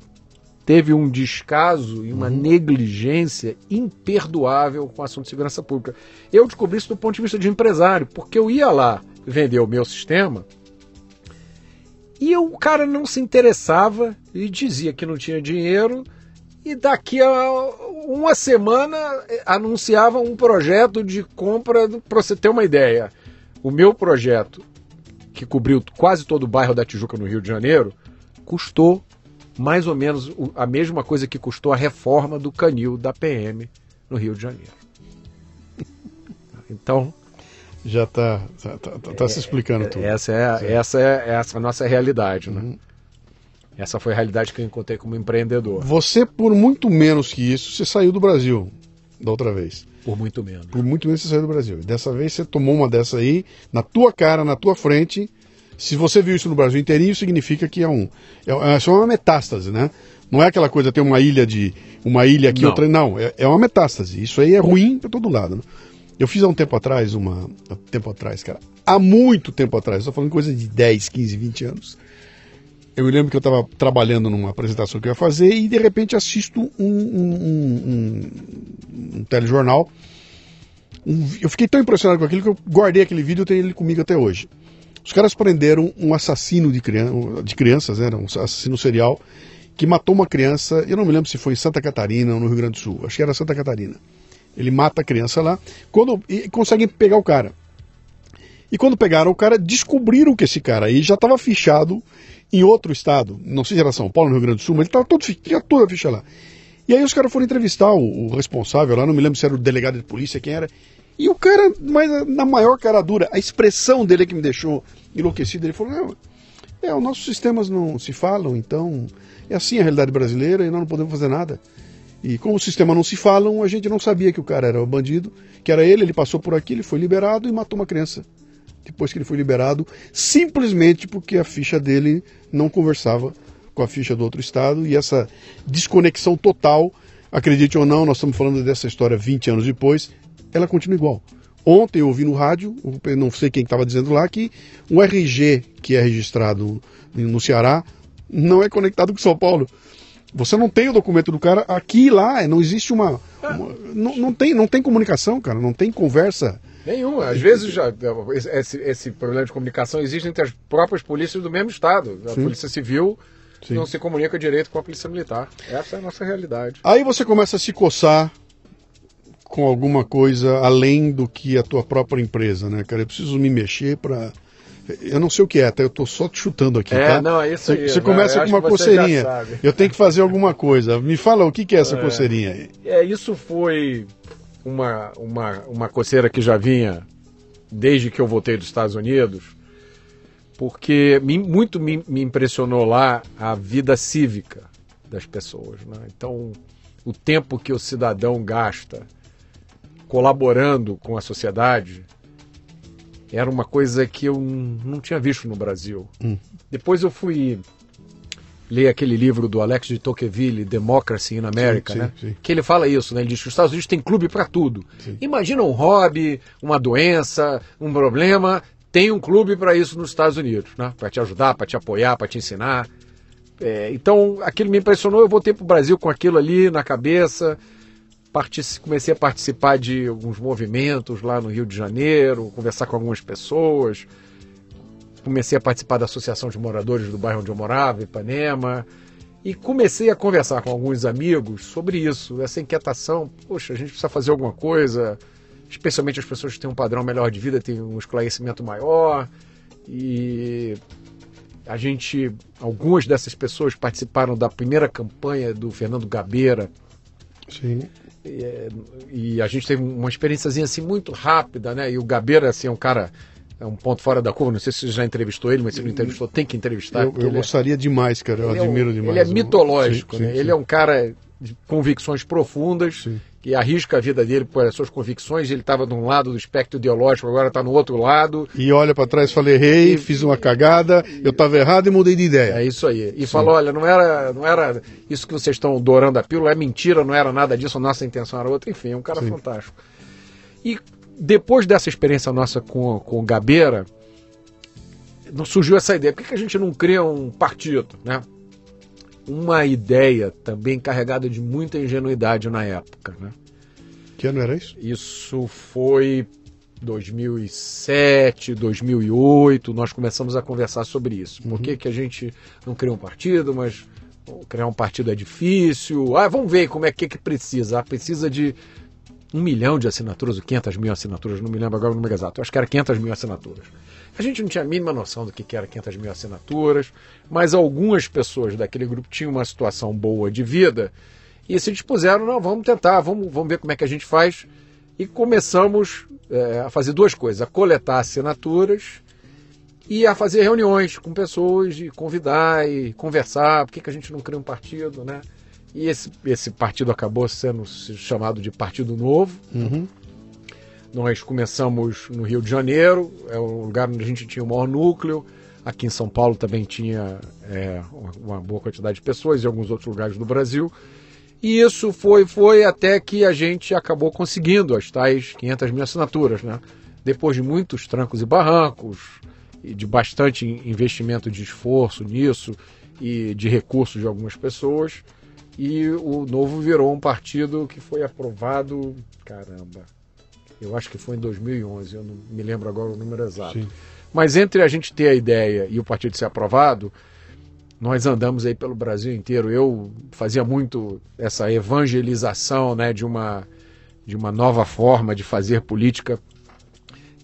teve um descaso e uma uhum. negligência imperdoável com o assunto de segurança pública. Eu descobri isso do ponto de vista de empresário, porque eu ia lá vender o meu sistema e o cara não se interessava e dizia que não tinha dinheiro e daqui a uma semana eh, anunciava um projeto de compra para você ter uma ideia. O meu projeto, que cobriu quase todo o bairro da Tijuca no Rio de Janeiro, custou mais ou menos a mesma coisa que custou a reforma do canil da PM no Rio de Janeiro. Então. Já está tá, tá, tá, tá é, se explicando tudo. Essa é, essa é essa a nossa realidade, né? Uhum. Essa foi a realidade que eu encontrei como empreendedor. Você, por muito menos que isso, você saiu do Brasil da outra vez. Por muito menos. Por muito menos você saiu do Brasil. Dessa vez você tomou uma dessa aí, na tua cara, na tua frente, se você viu isso no Brasil inteirinho, significa que é um. É, é só uma metástase, né? Não é aquela coisa, ter uma ilha de. uma ilha aqui, não. outra. Não, é, é uma metástase. Isso aí é ruim para todo lado. Né? Eu fiz há um tempo atrás, uma. Tempo atrás, cara. Há muito tempo atrás, estou falando coisa de 10, 15, 20 anos. Eu me lembro que eu estava trabalhando numa apresentação que eu ia fazer e de repente assisto um, um, um, um telejornal. eu fiquei tão impressionado com aquilo que eu guardei aquele vídeo e tenho ele comigo até hoje. Os caras prenderam um assassino de, criança, de crianças, né, um assassino serial, que matou uma criança, eu não me lembro se foi em Santa Catarina ou no Rio Grande do Sul, acho que era Santa Catarina. Ele mata a criança lá quando, e conseguem pegar o cara. E quando pegaram o cara, descobriram que esse cara aí já estava fichado em outro estado, não sei se era São Paulo, no Rio Grande do Sul, mas ele estava todo, tinha toda a ficha lá. E aí os caras foram entrevistar o, o, responsável lá, não me lembro se era o delegado de polícia, quem era. E o cara, mas na maior cara dura, a expressão dele é que me deixou enlouquecido. Ele falou: é, os nossos sistemas não se falam, então é assim a realidade brasileira e nós não podemos fazer nada. E como o sistema não se falam, a gente não sabia que o cara era o bandido, que era ele, ele passou por aqui, ele foi liberado e matou uma criança. Depois que ele foi liberado, simplesmente porque a ficha dele não conversava com a ficha do outro estado e essa desconexão total, acredite ou não, nós estamos falando dessa história 20 anos depois, ela continua igual. Ontem eu ouvi no rádio, não sei quem estava dizendo lá, que um RG que é registrado no Ceará não é conectado com São Paulo. Você não tem o documento do cara aqui e lá, não existe uma. uma não, não, tem, não tem comunicação, cara, não tem conversa. Nenhum. Às vezes já, esse, esse problema de comunicação existe entre as próprias polícias do mesmo estado. A Sim. Polícia Civil Sim. não se comunica direito com a Polícia Militar. Essa é a nossa realidade. Aí você começa a se coçar com alguma coisa além do que a tua própria empresa, né, cara? Eu preciso me mexer para eu não sei o que é, tá? Eu tô só te chutando aqui, é, tá? Não, é isso aí. Você, começa com uma coceirinha. Eu tenho que fazer alguma coisa. Me fala o que, que é essa é, coceirinha aí. É, isso foi uma, uma, uma coceira que já vinha desde que eu voltei dos Estados Unidos, porque me, muito me, me impressionou lá a vida cívica das pessoas. Né? Então, o tempo que o cidadão gasta colaborando com a sociedade era uma coisa que eu não tinha visto no Brasil. Hum. Depois eu fui ler aquele livro do Alex de Tocqueville, Democracy in America, sim, né? Sim, sim. que ele fala isso, né? ele diz que os Estados Unidos têm clube para tudo. Imagina um hobby, uma doença, um problema, tem um clube para isso nos Estados Unidos, né? para te ajudar, para te apoiar, para te ensinar. É, então aquilo me impressionou, eu voltei para o Brasil com aquilo ali na cabeça, comecei a participar de alguns movimentos lá no Rio de Janeiro, conversar com algumas pessoas. Comecei a participar da Associação de Moradores do bairro onde eu morava, Ipanema. E comecei a conversar com alguns amigos sobre isso, essa inquietação. Poxa, a gente precisa fazer alguma coisa, especialmente as pessoas que têm um padrão melhor de vida, têm um esclarecimento maior. E a gente, algumas dessas pessoas participaram da primeira campanha do Fernando Gabeira. Sim. E, é, e a gente teve uma experiênciazinha assim muito rápida, né? E o Gabeira assim é um cara é um ponto fora da curva. Não sei se você já entrevistou ele, mas se não entrevistou, tem que entrevistar. Eu, eu gostaria é, demais, cara. Eu admiro é um, demais. Ele é mitológico, sim, né? Sim, ele sim. é um cara de convicções profundas que arrisca a vida dele por suas convicções. Ele estava de um lado do espectro ideológico, agora está no outro lado. E olha para trás, falei errei, e, fiz uma cagada, eu estava errado e mudei de ideia. É isso aí. E falou, olha, não era, não era isso que vocês estão dourando a pílula, é mentira, não era nada disso, a nossa intenção era outra. Enfim, é um cara fantástico. E depois dessa experiência nossa com, com o Gabeira, surgiu essa ideia. Por que, que a gente não cria um partido, né? Uma ideia também carregada de muita ingenuidade na época, né? Que ano era isso? Isso foi 2007, 2008, nós começamos a conversar sobre isso. Por uhum. que, que a gente não cria um partido, mas criar um partido é difícil? Ah, vamos ver como é que, que precisa. Ah, precisa de um milhão de assinaturas, ou 500 mil assinaturas, não me lembro agora o número exato, acho que era 500 mil assinaturas. A gente não tinha a mínima noção do que era 500 mil assinaturas, mas algumas pessoas daquele grupo tinham uma situação boa de vida e se dispuseram, não, vamos tentar, vamos, vamos ver como é que a gente faz. E começamos é, a fazer duas coisas, a coletar assinaturas e a fazer reuniões com pessoas, e convidar e conversar, por que, que a gente não cria um partido, né? E esse, esse partido acabou sendo chamado de Partido Novo. Uhum. Nós começamos no Rio de Janeiro, é o lugar onde a gente tinha o maior núcleo. Aqui em São Paulo também tinha é, uma boa quantidade de pessoas, e alguns outros lugares do Brasil. E isso foi, foi até que a gente acabou conseguindo as tais 500 mil assinaturas, né? Depois de muitos trancos e barrancos, e de bastante investimento de esforço nisso, e de recursos de algumas pessoas, e o Novo virou um partido que foi aprovado, caramba, eu acho que foi em 2011, eu não me lembro agora o número exato. Sim. Mas entre a gente ter a ideia e o partido ser aprovado, nós andamos aí pelo Brasil inteiro. Eu fazia muito essa evangelização né, de, uma, de uma nova forma de fazer política.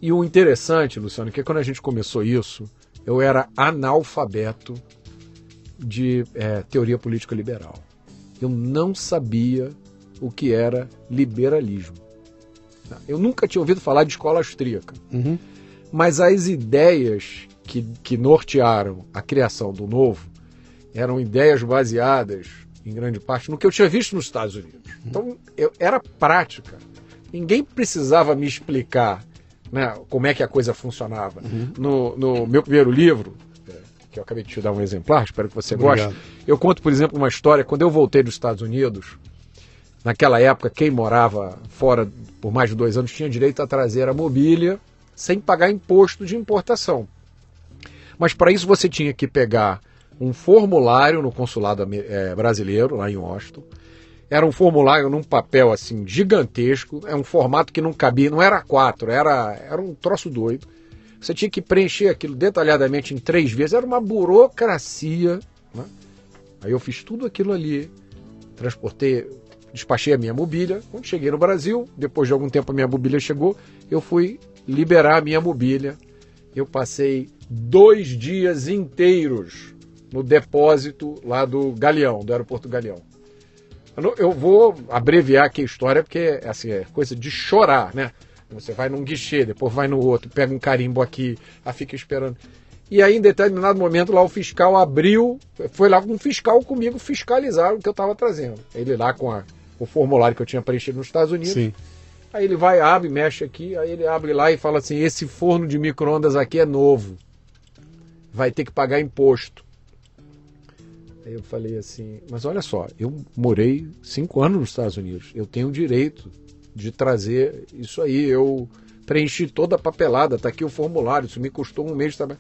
E o interessante, Luciano, é que quando a gente começou isso, eu era analfabeto de é, teoria política liberal eu não sabia o que era liberalismo. Eu nunca tinha ouvido falar de escola austríaca. Uhum. Mas as ideias que, que nortearam a criação do Novo eram ideias baseadas, em grande parte, no que eu tinha visto nos Estados Unidos. Uhum. Então, eu, era prática. Ninguém precisava me explicar né, como é que a coisa funcionava. Uhum. No, no meu primeiro livro, que eu acabei de te dar um exemplar, espero que você Obrigado. goste. Eu conto, por exemplo, uma história. Quando eu voltei dos Estados Unidos, naquela época, quem morava fora por mais de dois anos tinha direito a trazer a mobília sem pagar imposto de importação. Mas para isso você tinha que pegar um formulário no consulado é, brasileiro, lá em Washington. Era um formulário num papel assim gigantesco, é um formato que não cabia, não era A4, era, era um troço doido. Você tinha que preencher aquilo detalhadamente em três vezes. Era uma burocracia. Né? Aí eu fiz tudo aquilo ali, transportei, despachei a minha mobília. Quando cheguei no Brasil, depois de algum tempo a minha mobília chegou, eu fui liberar a minha mobília. Eu passei dois dias inteiros no depósito lá do Galeão, do aeroporto Galeão. Eu vou abreviar aqui a história porque assim, é coisa de chorar, né? Você vai num guichê, depois vai no outro, pega um carimbo aqui, aí fica esperando. E aí, em determinado momento, lá o fiscal abriu, foi lá com um fiscal comigo fiscalizar o que eu estava trazendo. Ele lá com a, o formulário que eu tinha preenchido nos Estados Unidos. Sim. Aí ele vai, abre, mexe aqui, aí ele abre lá e fala assim: esse forno de micro-ondas aqui é novo. Vai ter que pagar imposto. Aí eu falei assim, mas olha só, eu morei cinco anos nos Estados Unidos, eu tenho direito de trazer isso aí. Eu preenchi toda a papelada, tá aqui o formulário, isso me custou um mês de trabalho.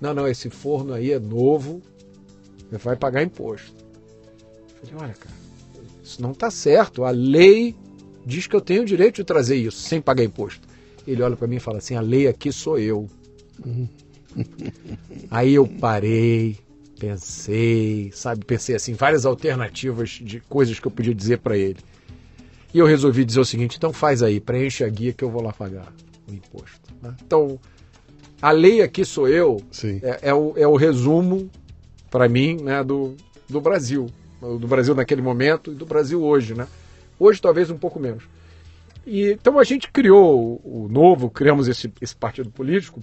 Não, não, esse forno aí é novo, vai pagar imposto. Eu falei, olha, cara, isso não está certo. A lei diz que eu tenho o direito de trazer isso sem pagar imposto. Ele olha para mim e fala assim: a lei aqui sou eu. aí eu parei, Pensei, sabe? Pensei assim, várias alternativas de coisas que eu podia dizer para ele. E eu resolvi dizer o seguinte: então faz aí, preenche a guia que eu vou lá pagar o imposto. né? Então, a lei aqui sou eu, é, é o, é o resumo, para mim, né, do, do Brasil. Do Brasil naquele momento e do Brasil hoje. Né? Hoje, talvez, um pouco menos. E, então, a gente criou o, novo, criamos esse, esse partido político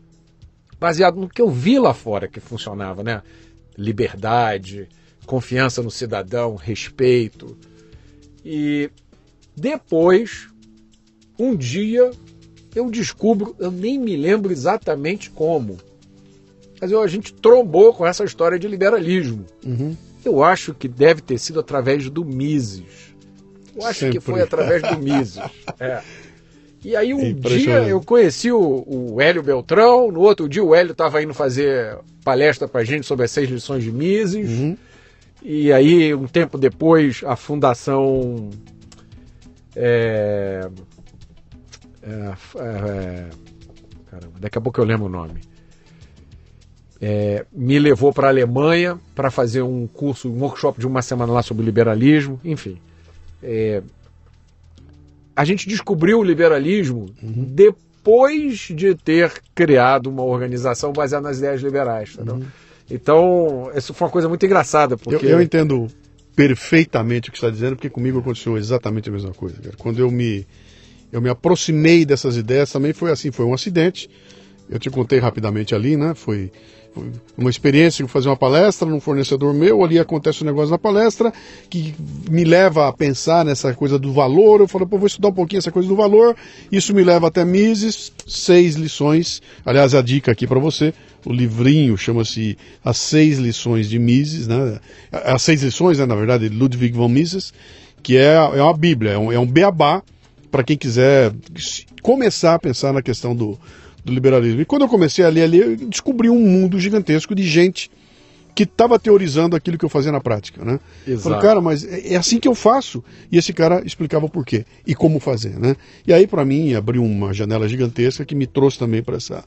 baseado no que eu vi lá fora que funcionava, né? Liberdade, confiança no cidadão, respeito. E depois, um dia, eu descubro, eu nem me lembro exatamente como, mas eu, a gente trombou com essa história de liberalismo. Uhum. Eu acho que deve ter sido através do Mises. Eu acho Sempre. que foi através do Mises. É. E aí um dia eu conheci o, o Hélio Beltrão, no outro dia o Hélio estava indo fazer palestra pra gente sobre as seis lições de Mises. Uhum. E aí, um tempo depois, a Fundação. É, é, é, caramba, daqui a pouco eu lembro o nome. É, me levou para a Alemanha para fazer um curso, um workshop de uma semana lá sobre liberalismo, enfim. É, a gente descobriu o liberalismo depois de ter criado uma organização baseada nas ideias liberais. entendeu? Então, isso foi uma coisa muito engraçada, Eu, porque eu entendo perfeitamente o que você está dizendo, porque comigo aconteceu exatamente a mesma coisa. cara. Quando eu me, eu me aproximei dessas ideias, também foi assim, foi um acidente. Eu te contei rapidamente ali, né? Foi, uma experiência de fazer uma palestra num fornecedor meu, ali acontece um negócio na palestra que me leva a pensar nessa coisa do valor. Eu falo, pô, vou estudar um pouquinho essa coisa do valor. Isso me leva até Mises, seis lições. Aliás, a dica aqui para você, o livrinho chama-se As Seis Lições de Mises, né? As Seis Lições, né, na verdade, de Ludwig von Mises, que é, é uma bíblia, é um, é um beabá para quem quiser começar a pensar na questão do, do liberalismo. E quando eu comecei a ler ali, eu descobri um mundo gigantesco de gente que estava teorizando aquilo que eu fazia na prática, né? Exato. Falei, cara, mas é é assim que eu faço. E esse cara explicava o porquê e como fazer, né? E aí, para mim, abriu uma janela gigantesca que me trouxe também para essa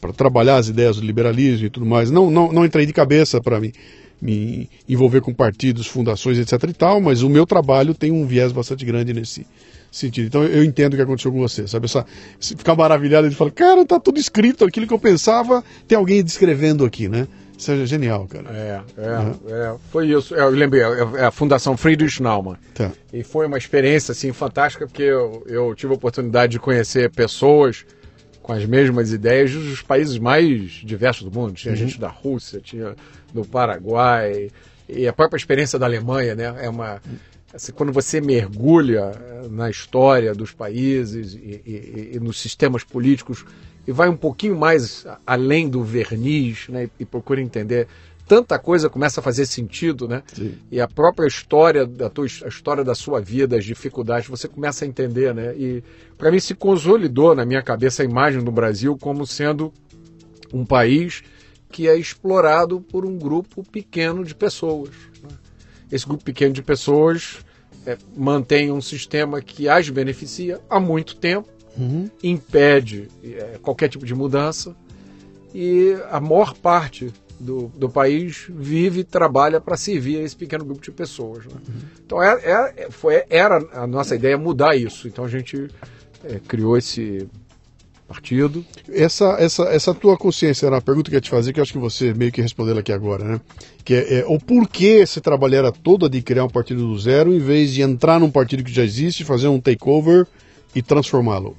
para trabalhar as ideias do liberalismo e tudo mais. Não, não, não entrei de cabeça para me, me envolver com partidos, fundações, etc e tal, mas o meu trabalho tem um viés bastante grande nesse sentido. Então eu entendo o que aconteceu com você, sabe? Essa, ficar maravilhado de falar, cara, tá tudo escrito, aquilo que eu pensava, tem alguém descrevendo aqui, né? Isso é genial, cara. É, é, é, foi isso. Eu lembrei, é é a Fundação Friedrich Naumann. Tá. E foi uma experiência assim fantástica porque eu, eu tive a oportunidade de conhecer pessoas com as mesmas ideias dos países mais diversos do mundo. Tinha gente da Rússia, tinha do Paraguai e a própria experiência da Alemanha, né? É uma assim, quando você mergulha eh, na história dos países e, e- e nos sistemas políticos e vai um pouquinho mais além do verniz, né? E procura entender tanta coisa começa a fazer sentido, né? Sim. E a própria história da tua, a história da sua vida, as dificuldades, você começa a entender, né? E para mim se consolidou na minha cabeça a imagem do Brasil como sendo um país que é explorado por um grupo pequeno de pessoas. né? Esse grupo pequeno de pessoas é, mantém um sistema que as beneficia há muito tempo, Uhum. impede é, qualquer tipo de mudança e a maior parte do, do país vive e trabalha para servir a esse pequeno grupo de pessoas. né? Então é, é- foi, era a nossa ideia mudar isso. Então a gente é, criou esse partido. Essa, essa, essa tua consciência era uma pergunta que eu ia te fazer, que eu acho que você meio que respondeu aqui agora, né? Que é, é o porquê esse trabalho era toda de criar um partido do zero, em vez de entrar num partido que já existe, fazer um takeover e transformá-lo.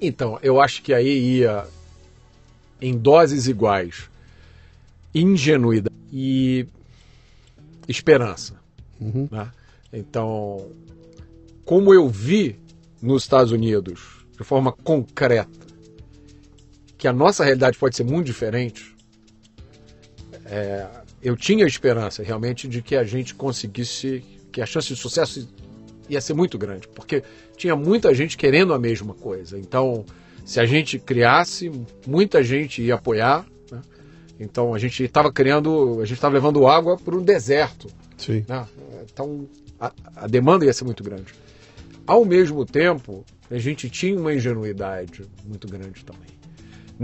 Então, eu acho que aí ia em doses iguais ingenuidade e esperança. Uhum. né? Então, como eu vi nos Estados Unidos, de forma concreta, que a nossa realidade pode ser muito diferente, é, eu tinha esperança realmente de que a gente conseguisse, que a chance de sucesso ia ser muito grande, porque tinha muita gente querendo a mesma coisa. Então, se a gente criasse, muita gente ia apoiar. né? Então, a gente estava criando, a gente estava levando água para um deserto. Sim. né? Então, a, a demanda ia ser muito grande. Ao mesmo tempo, a gente tinha uma ingenuidade muito grande também.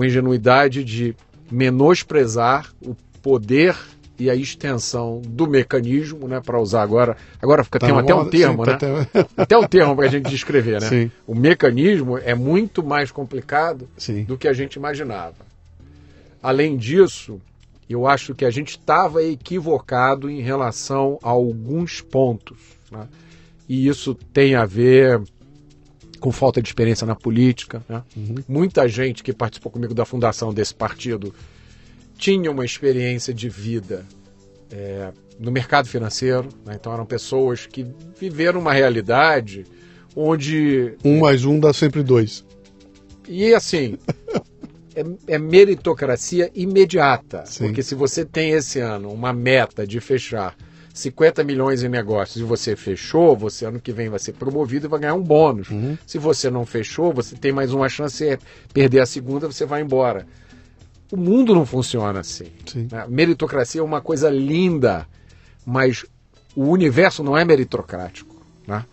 Uma ingenuidade de menosprezar o poder e a extensão do mecanismo, né, para usar agora. Agora fica, tá tem até um termo, sim, né? Até... até um termo para a gente descrever, né? Sim. O mecanismo é muito mais complicado sim. do que a gente imaginava. Além disso, eu acho que a gente estava equivocado em relação a alguns pontos. Né? E isso tem a ver com falta de experiência na política. Né? Uhum. Muita gente que participou comigo da fundação desse partido tinha uma experiência de vida é, no mercado financeiro. Né? Então eram pessoas que viveram uma realidade onde. Um mais um dá sempre dois. E assim. é, é, meritocracia imediata. Sim. Porque se você tem esse ano uma meta de fechar 50 milhões em negócios e você fechou, você ano que vem vai ser promovido e vai ganhar um bônus. Uhum. Se você não fechou, você tem mais uma chance de perder a segunda, você vai embora. O mundo não funciona assim. Né? Meritocracia é uma coisa linda, mas o universo não é meritocrático. Né?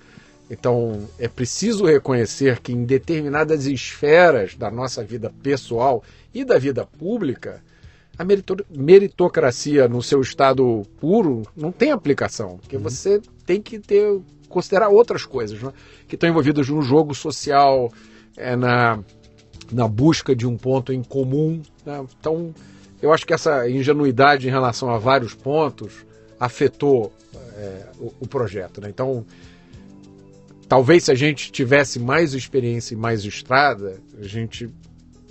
Então, é preciso reconhecer que em determinadas esferas da nossa vida pessoal e da vida pública, a meritocracia no seu estado puro não tem aplicação, porque uhum. você tem que ter considerar outras coisas né? que estão envolvidas no jogo social, é, na, na busca de um ponto em comum. Né? Então, eu acho que essa ingenuidade em relação a vários pontos afetou é, o, o, projeto. Né? Então, talvez se a gente tivesse mais experiência e mais estrada, a gente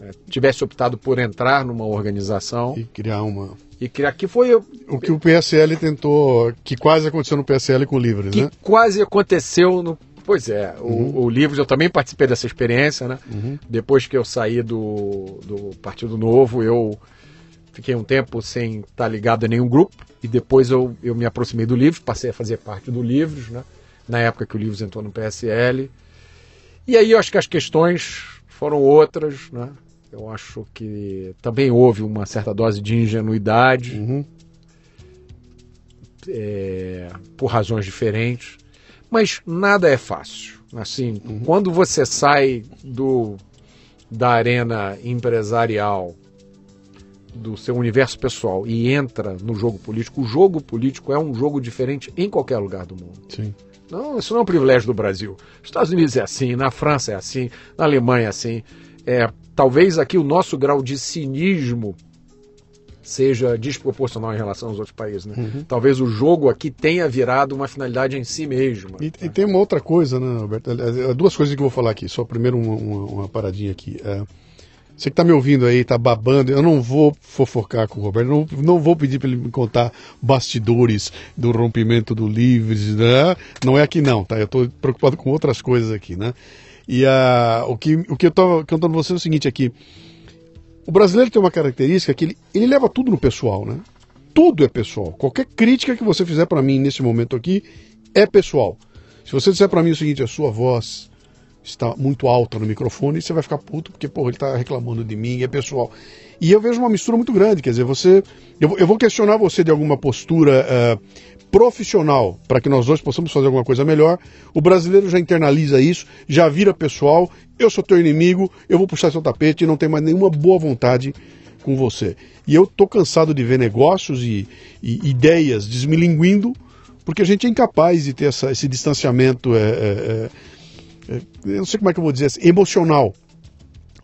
é, tivesse optado por entrar numa organização e criar uma e criar que foi o que o PSL tentou, que quase aconteceu no PSL com o Livres, que né? Quase aconteceu no Pois é, uhum. o, o Livros eu também participei dessa experiência, né? Uhum. Depois que eu saí do, do Partido Novo, eu fiquei um tempo sem estar ligado a nenhum grupo e depois eu, eu me aproximei do Livros, passei a fazer parte do Livros, né? Na época que o Livros entrou no PSL. E aí eu acho que as questões foram outras, né? Eu acho que também houve uma certa dose de ingenuidade, uhum. é, por razões diferentes, mas nada é fácil. Assim, uhum. quando você sai do da arena empresarial, do seu universo pessoal e entra no jogo político, o jogo político é um jogo diferente em qualquer lugar do mundo. Sim. Não, isso não é um privilégio do Brasil. Nos Estados Unidos é assim, na França é assim, na Alemanha é assim. É, talvez aqui o nosso grau de cinismo seja desproporcional em relação aos outros países. Né? Uhum. Talvez o jogo aqui tenha virado uma finalidade em si mesmo. E, e tem uma outra coisa, né, Alberto? É, duas coisas que eu vou falar aqui. Só primeiro uma, uma, uma paradinha aqui. É, você que está me ouvindo aí, está babando, eu não vou fofocar com o Roberto, não, não vou pedir para ele me contar bastidores do rompimento do Livres, né? Não é aqui não, tá? Eu estou preocupado com outras coisas aqui, né? E a, o, que, o que eu estou contando para você é o seguinte aqui. O brasileiro tem uma característica que ele, ele leva tudo no pessoal, né? Tudo é pessoal. Qualquer crítica que você fizer para mim nesse momento aqui é pessoal. Se você disser para mim o seguinte, a sua voz está muito alta no microfone, você vai ficar puto porque, porra, ele está reclamando de mim, é pessoal. E eu vejo uma mistura muito grande, quer dizer, você. Eu, eu vou questionar você de alguma postura uh, profissional para que nós dois possamos fazer alguma coisa melhor. O brasileiro já internaliza isso, já vira pessoal. Eu sou teu inimigo, eu vou puxar seu tapete e não tem mais nenhuma boa vontade com você. E eu tô cansado de ver negócios e, e ideias desmilinguindo, porque a gente é incapaz de ter essa, esse distanciamento, é, é, é, eu não sei como é que eu vou dizer, emocional.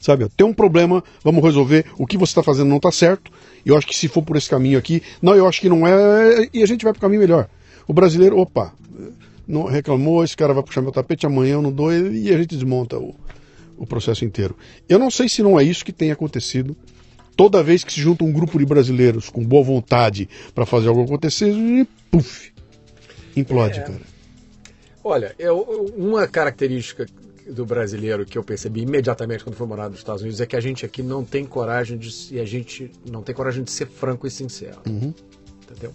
Sabe, tem um problema, vamos resolver, o que você está fazendo não está certo, eu acho que se for por esse caminho aqui, não, eu acho que não é, e a gente vai para o caminho melhor. O brasileiro, opa, não reclamou, esse cara vai puxar meu tapete, amanhã eu não dou, e a gente desmonta o, o processo inteiro. Eu não sei se não é isso que tem acontecido. Toda vez que se junta um grupo de brasileiros com boa vontade para fazer algo acontecer, e puf, implode, é. cara. Olha, eu, uma característica do brasileiro que eu percebi imediatamente quando fui morar nos Estados Unidos é que a gente aqui não tem coragem de e a gente não tem coragem de ser franco e sincero. Uhum. Entendeu?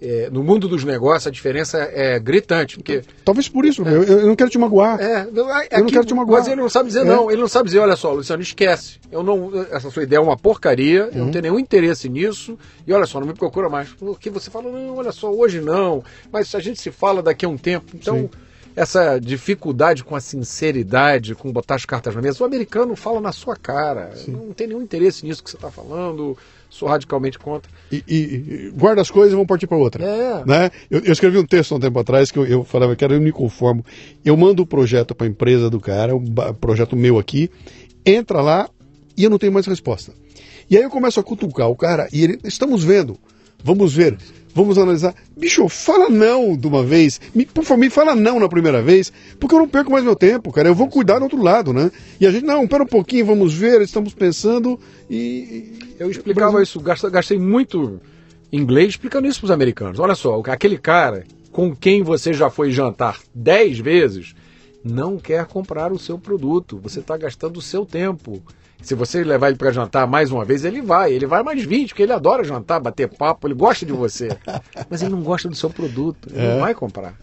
É, no mundo dos negócios a diferença é gritante. Porque, Talvez por isso, é. eu, eu, não quero te magoar. É, aqui, eu não quero te magoar. Mas ele não sabe dizer é. não. Ele não sabe dizer, olha só, Luciano, esquece. Eu não, essa sua ideia é uma porcaria, uhum. eu não uhum. tenho nenhum interesse nisso. E olha só, não me procura mais. Porque você fala, não, olha só, hoje não. Mas a gente se fala daqui a um tempo. Então. Sim essa dificuldade com a sinceridade, com botar as cartas na mesa. O americano fala na sua cara, Sim. não tem nenhum interesse nisso que você está falando, sou radicalmente contra. E, e, guarda as coisas e vamos partir para outra. É. Né? Eu, eu, escrevi um texto há um tempo atrás que eu, eu falava que eu me conformo. Eu mando o projeto para a empresa do cara, um projeto meu aqui, entra lá e eu não tenho mais resposta. E aí eu começo a cutucar o cara e ele, estamos vendo, vamos ver, vamos analisar. Bicho, fala não de uma vez. Me, por favor, me fala não na primeira vez, porque eu não perco mais meu tempo, cara. Eu vou cuidar do outro lado, né? E a gente, não, pera um pouquinho, vamos ver, estamos pensando e. Eu explicava Brasil... isso, gastei, gastei muito inglês explicando isso para os americanos. Olha só, aquele cara com quem você já foi jantar dez vezes não quer comprar o seu produto. Você está gastando o seu tempo. Se você levar ele para jantar mais uma vez, ele vai. Ele vai mais 20, porque ele adora jantar, bater papo, ele gosta de você. Mas ele não gosta do seu produto, ele é. não vai comprar.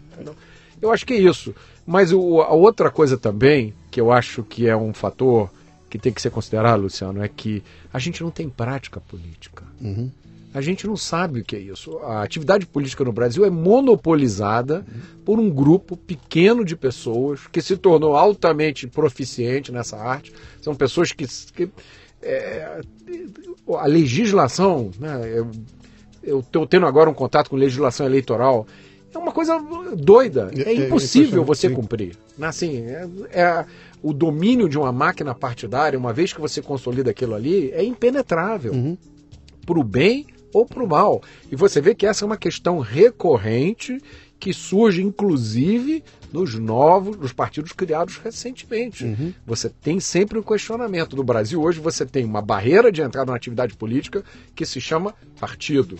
Eu acho que é isso. Mas o, a outra coisa também, que eu acho que é um fator que tem que ser considerado, Luciano, é que a gente não tem prática política. Uhum. A gente não sabe o que é isso. A atividade política no Brasil é monopolizada por um grupo pequeno de pessoas que se tornou altamente proficiente nessa arte. São pessoas que. que é, a legislação, né, eu estou tendo agora um contato com legislação eleitoral, é uma coisa doida. É, é, é impossível é você cumprir. Assim, é, é, o domínio de uma máquina partidária, uma vez que você consolida aquilo ali, é impenetrável. Uhum. Para o bem ou para o mal. E você vê que essa é uma questão recorrente que surge, inclusive, nos novos, nos partidos criados recentemente. Uhum. Você tem sempre um questionamento. No Brasil, hoje, você tem uma barreira de entrada na atividade política que se chama partido.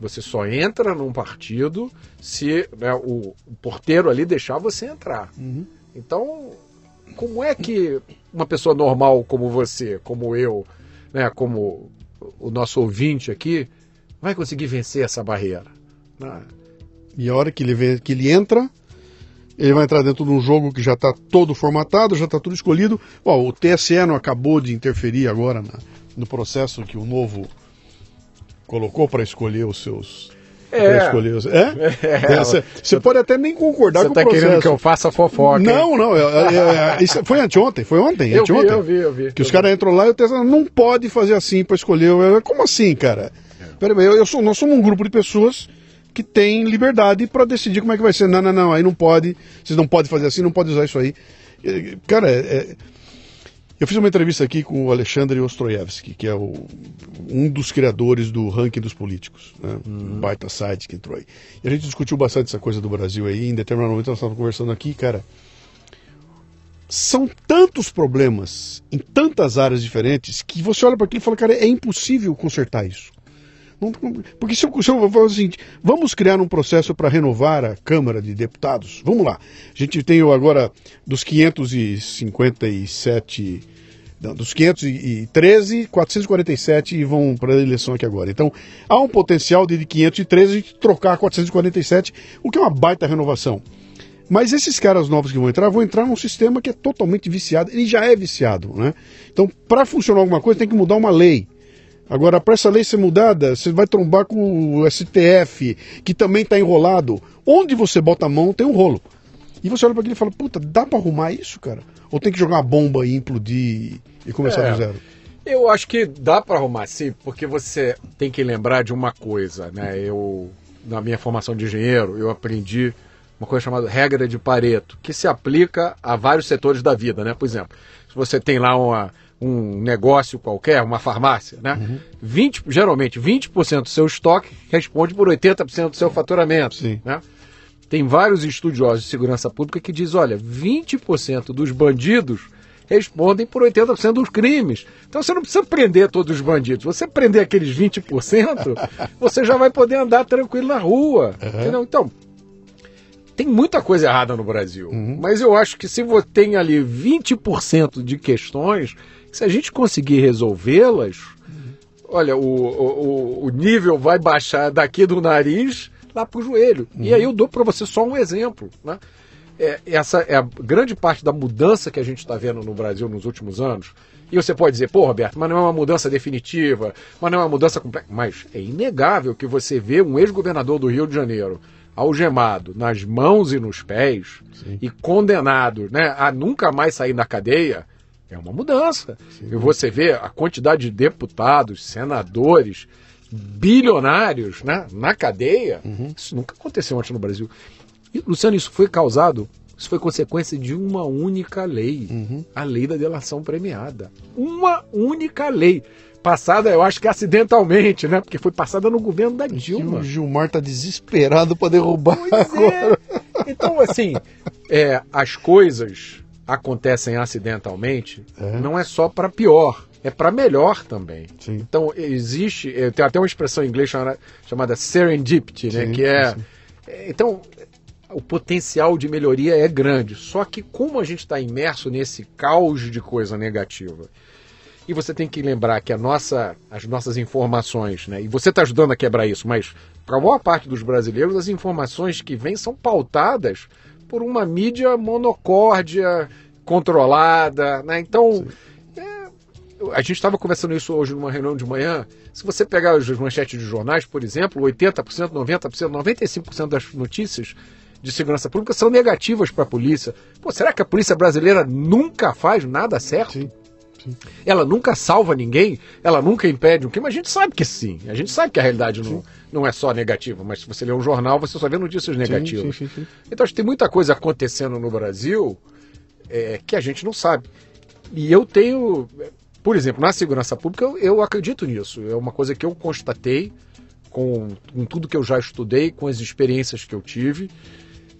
Você só entra num partido se né, o, o, porteiro ali deixar você entrar. Uhum. Então, como é que uma pessoa normal como você, como eu, né, como o nosso ouvinte aqui, vai conseguir vencer essa barreira. Né? E a hora que ele, vê, que ele entra, ele vai entrar dentro de um jogo que já está todo formatado, já está tudo escolhido. Bom, o TSE não acabou de interferir agora na, no processo que o novo colocou para escolher os seus. É. Escolher os... é? Você é, é pode até nem concordar com tá o processo. Você está querendo que eu faça fofoca? Não, não. É, é, isso foi anteontem, foi ontem? Eu anteontem, vi, eu vi, eu vi. Que eu os caras entram lá e o TSE não pode fazer assim para escolher. Como assim, cara? Peraí, eu, eu sou, nós somos um grupo de pessoas que tem liberdade para decidir como é que vai ser. Não, não, não, aí não pode, vocês não podem fazer assim, não pode usar isso aí. Cara, é, é, eu fiz uma entrevista aqui com o Alexandre Ostroyevsky, que é o, um dos criadores do ranking dos políticos, né? Uhum. baita site que entrou aí. E a gente discutiu bastante essa coisa do Brasil aí, em determinado momento nós estávamos conversando aqui, cara. São tantos problemas em tantas áreas diferentes que você olha para aquilo e fala, cara, é impossível consertar isso. Porque se eu, se eu falar o seguinte, vamos criar um processo para renovar a Câmara de Deputados? Vamos lá. A gente tem agora dos 557. Não, dos 513, 447 vão para a eleição aqui agora. Então, há um potencial de 513 a gente trocar 447, o que é uma baita renovação. Mas esses caras novos que vão entrar, vão entrar num sistema que é totalmente viciado. Ele já é viciado, né? Então, para funcionar alguma coisa, tem que mudar uma lei. Agora, para essa lei ser mudada, você vai trombar com o STF, que também está enrolado. Onde você bota a mão, tem um rolo. E você olha para aquilo e fala, puta, dá para arrumar isso, cara? Ou tem que jogar uma bomba e implodir e começar é, do zero? Eu acho que dá para arrumar, sim, porque você tem que lembrar de uma coisa, né? Eu, na minha formação de engenheiro, eu aprendi uma coisa chamada regra de Pareto, que se aplica a vários setores da vida, né? Por exemplo, se você tem lá uma um negócio qualquer, uma farmácia, né? Uhum. 20, geralmente 20% do seu estoque responde por 80% do seu faturamento. Sim. Né? Tem vários estudiosos de segurança pública que dizem, olha, 20% dos bandidos respondem por 80% dos crimes. Então você não precisa prender todos os bandidos. Você prender aqueles 20%, você já vai poder andar tranquilo na rua. Uhum. Então, tem muita coisa errada no Brasil. Uhum. Mas eu acho que se você tem ali 20% de questões, se a gente conseguir resolvê-las, olha, o, o, o nível vai baixar daqui do nariz lá para o joelho. Uhum. E aí eu dou para você só um exemplo. Né? É, essa é a grande parte da mudança que a gente está vendo no Brasil nos últimos anos. E você pode dizer, pô, Roberto, mas não é uma mudança definitiva, mas não é uma mudança complexa. Mas é inegável que você vê um ex-governador do Rio de Janeiro algemado nas mãos e nos pés Sim. e condenado né, a nunca mais sair da cadeia, é uma mudança. Sim. E você vê a quantidade de deputados, senadores, bilionários né, na cadeia. Uhum. Isso nunca aconteceu antes no Brasil. E, Luciano, isso foi causado, isso foi consequência de uma única lei. Uhum. A lei da delação premiada. Uma única lei. Passada, eu acho que acidentalmente, né? Porque foi passada no governo da Dilma. o Gilmar tá desesperado para derrubar Pois é. Então, assim, é, as coisas acontecem acidentalmente, É. não é só para pior, é para melhor também. Sim. Então, existe, tem até uma expressão em inglês chamada, chamada serendipity, né? Sim, Que é. sim. é, Então, o potencial de melhoria é grande. Só que, como a gente está imerso nesse caos de coisa negativa, e você tem que lembrar que a nossa, as nossas informações, né? E você está ajudando a quebrar isso, mas para a maior parte dos brasileiros, as informações que vêm são pautadas por uma mídia monocórdia, controlada, né? Então, é, a gente estava conversando isso hoje numa reunião de manhã. Se você pegar as manchetes de jornais, por exemplo, 80%, 90%, 95% das notícias de segurança pública são negativas para a polícia. Pô, será que a polícia brasileira nunca faz nada certo? Sim. Ela nunca salva ninguém, ela nunca impede um crime. A gente sabe que sim, a gente sabe que a realidade não, não é só negativa, mas se você lê um jornal, você só vê notícias negativas. Sim, sim. Então acho que tem muita coisa acontecendo no Brasil é, que a gente não sabe. E eu tenho, por exemplo, na segurança pública, eu, eu acredito nisso. É uma coisa que eu constatei com, com tudo que eu já estudei, com as experiências que eu tive.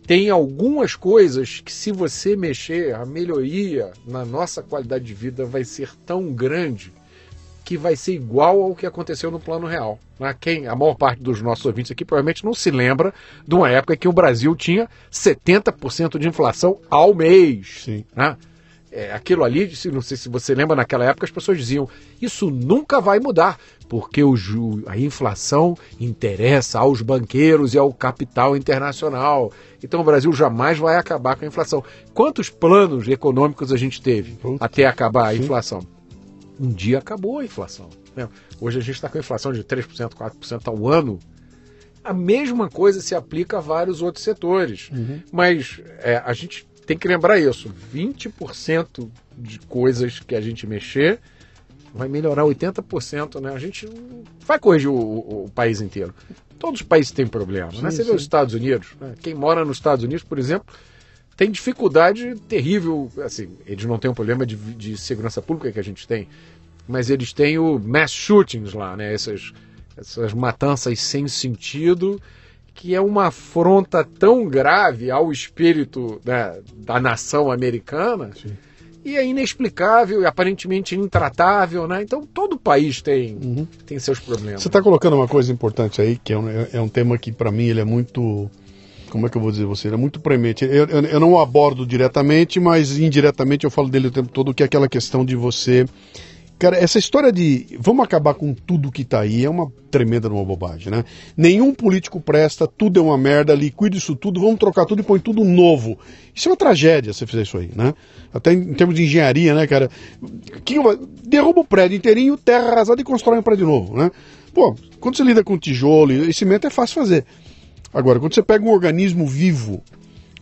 Tem algumas coisas que, se você mexer, a melhoria na nossa qualidade de vida vai ser tão grande que vai ser igual ao que aconteceu no plano real. né? Quem, a maior parte dos nossos ouvintes aqui provavelmente não se lembra de uma época em que o Brasil tinha 70% de inflação ao mês. Sim. né? É, aquilo ali, não sei se você lembra, naquela época as pessoas diziam: isso nunca vai mudar, porque o a inflação interessa aos banqueiros e ao capital internacional. Então o Brasil jamais vai acabar com a inflação. Quantos planos econômicos a gente teve Puta. até acabar a Sim. inflação? Um dia acabou a inflação. né? Hoje a gente está com a inflação de 3%, 4% ao ano. A mesma coisa se aplica a vários outros setores. Mas é, a gente tem que lembrar isso: 20% de coisas que a gente mexer vai melhorar 80%, né? A gente vai corrigir o, o- o país inteiro. Todos os países têm problemas, né? Sim, Você vê sim. os Estados Unidos, né? quem mora nos Estados Unidos, por exemplo, tem dificuldade terrível, assim, eles não têm um problema de, de segurança pública que a gente tem, mas eles têm o mass shootings lá, né? Essas, essas matanças sem sentido, que é uma afronta tão grave ao espírito né, da nação americana Sim. e é inexplicável e aparentemente intratável, né? Então todo país tem, Uhum. tem seus problemas. Você está colocando uma coisa importante aí, que é um, é um tema que para mim ele é muito. Como é que eu vou dizer você? Ele é muito premente. Eu, eu, eu não o abordo diretamente, mas indiretamente eu falo dele o tempo todo, que é aquela questão de você. Cara, essa história de vamos acabar com tudo que tá aí é uma tremenda uma bobagem, né? Nenhum político presta, tudo é uma merda, liquida isso tudo, vamos trocar tudo e põe tudo novo. Isso é uma tragédia se fizer isso aí, né? Até em termos de engenharia, né, cara? Que, derruba o prédio inteirinho, terra arrasada e constrói um prédio novo, né? Pô, quando você lida com tijolo e cimento é fácil fazer. Agora, quando você pega um organismo vivo,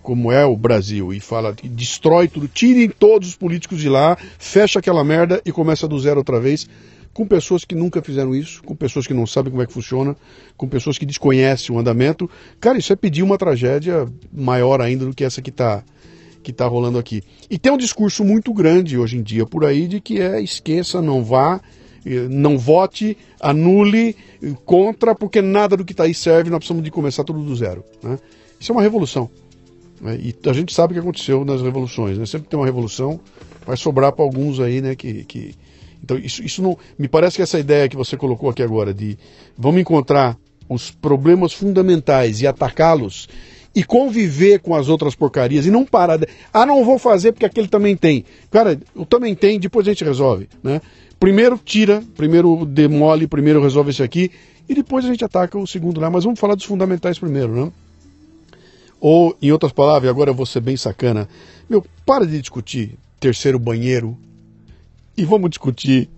como é o Brasil, e fala que destrói tudo, tirem todos os políticos de lá, fecha aquela merda e começa do zero outra vez, com pessoas que nunca fizeram isso, com pessoas que não sabem como é que funciona, com pessoas que desconhecem o andamento. Cara, isso é pedir uma tragédia maior ainda do que essa que está que tá rolando aqui. E tem um discurso muito grande hoje em dia por aí de que é esqueça, não vá, eh, não vote, anule, eh, contra, porque nada do que está aí serve, nós precisamos de começar tudo do zero. Né? Isso é uma revolução. Né? E a gente sabe o que aconteceu nas revoluções. Né? Sempre que tem uma revolução, vai sobrar para alguns aí, né? Que, que... Então, isso, isso não. Me parece que essa ideia que você colocou aqui agora de vamos encontrar os problemas fundamentais e atacá-los e conviver com as outras porcarias e não parar. De... Ah, não vou fazer porque aquele também tem. Cara, eu também tem, depois a gente resolve. Né? Primeiro tira, primeiro demole, primeiro resolve esse aqui e depois a gente ataca o segundo lá. Mas vamos falar dos fundamentais primeiro, né? Ou, em outras palavras, agora eu vou ser bem sacana, meu, para de discutir terceiro banheiro e vamos discutir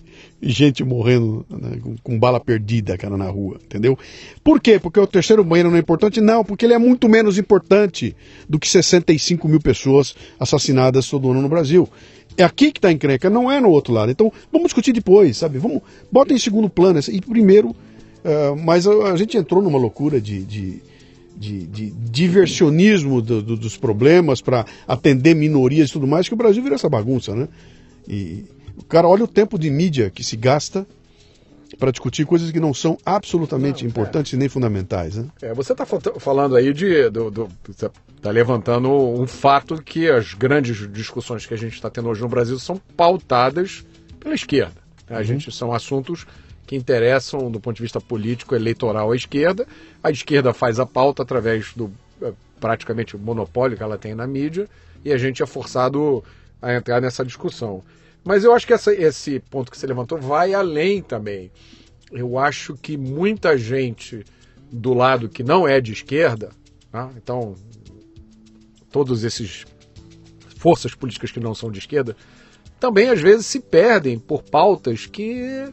gente morrendo né, com, com, bala perdida, cara, na rua, entendeu? Por quê? Porque o terceiro banheiro não é importante? Não, porque ele é muito menos importante do que 65 mil pessoas assassinadas todo ano no Brasil. É aqui que está a encrenca, não é no outro lado. Então, vamos discutir depois, sabe? Vamos, bota em segundo plano. E primeiro, uh, mas a, a, gente entrou numa loucura de, de, de, de diversionismo do, do, dos problemas para atender minorias e tudo mais, que o Brasil vira essa bagunça, né? E, Cara, olha o tempo de mídia que se gasta para discutir coisas que não são absolutamente não, importantes é. nem fundamentais. Né? É, você está falando aí de. está levantando um fato que as grandes discussões que a gente está tendo hoje no Brasil são pautadas pela esquerda. Né? A uhum. gente são assuntos que interessam do ponto de vista político eleitoral à esquerda. A esquerda faz a pauta através do é, praticamente monopólio que ela tem na mídia e a gente é forçado a entrar nessa discussão. Mas eu acho que essa, esse ponto que você levantou vai além também. Eu acho que muita gente do lado que não é de esquerda, tá? então todos esses forças políticas que não são de esquerda, também às vezes se perdem por pautas que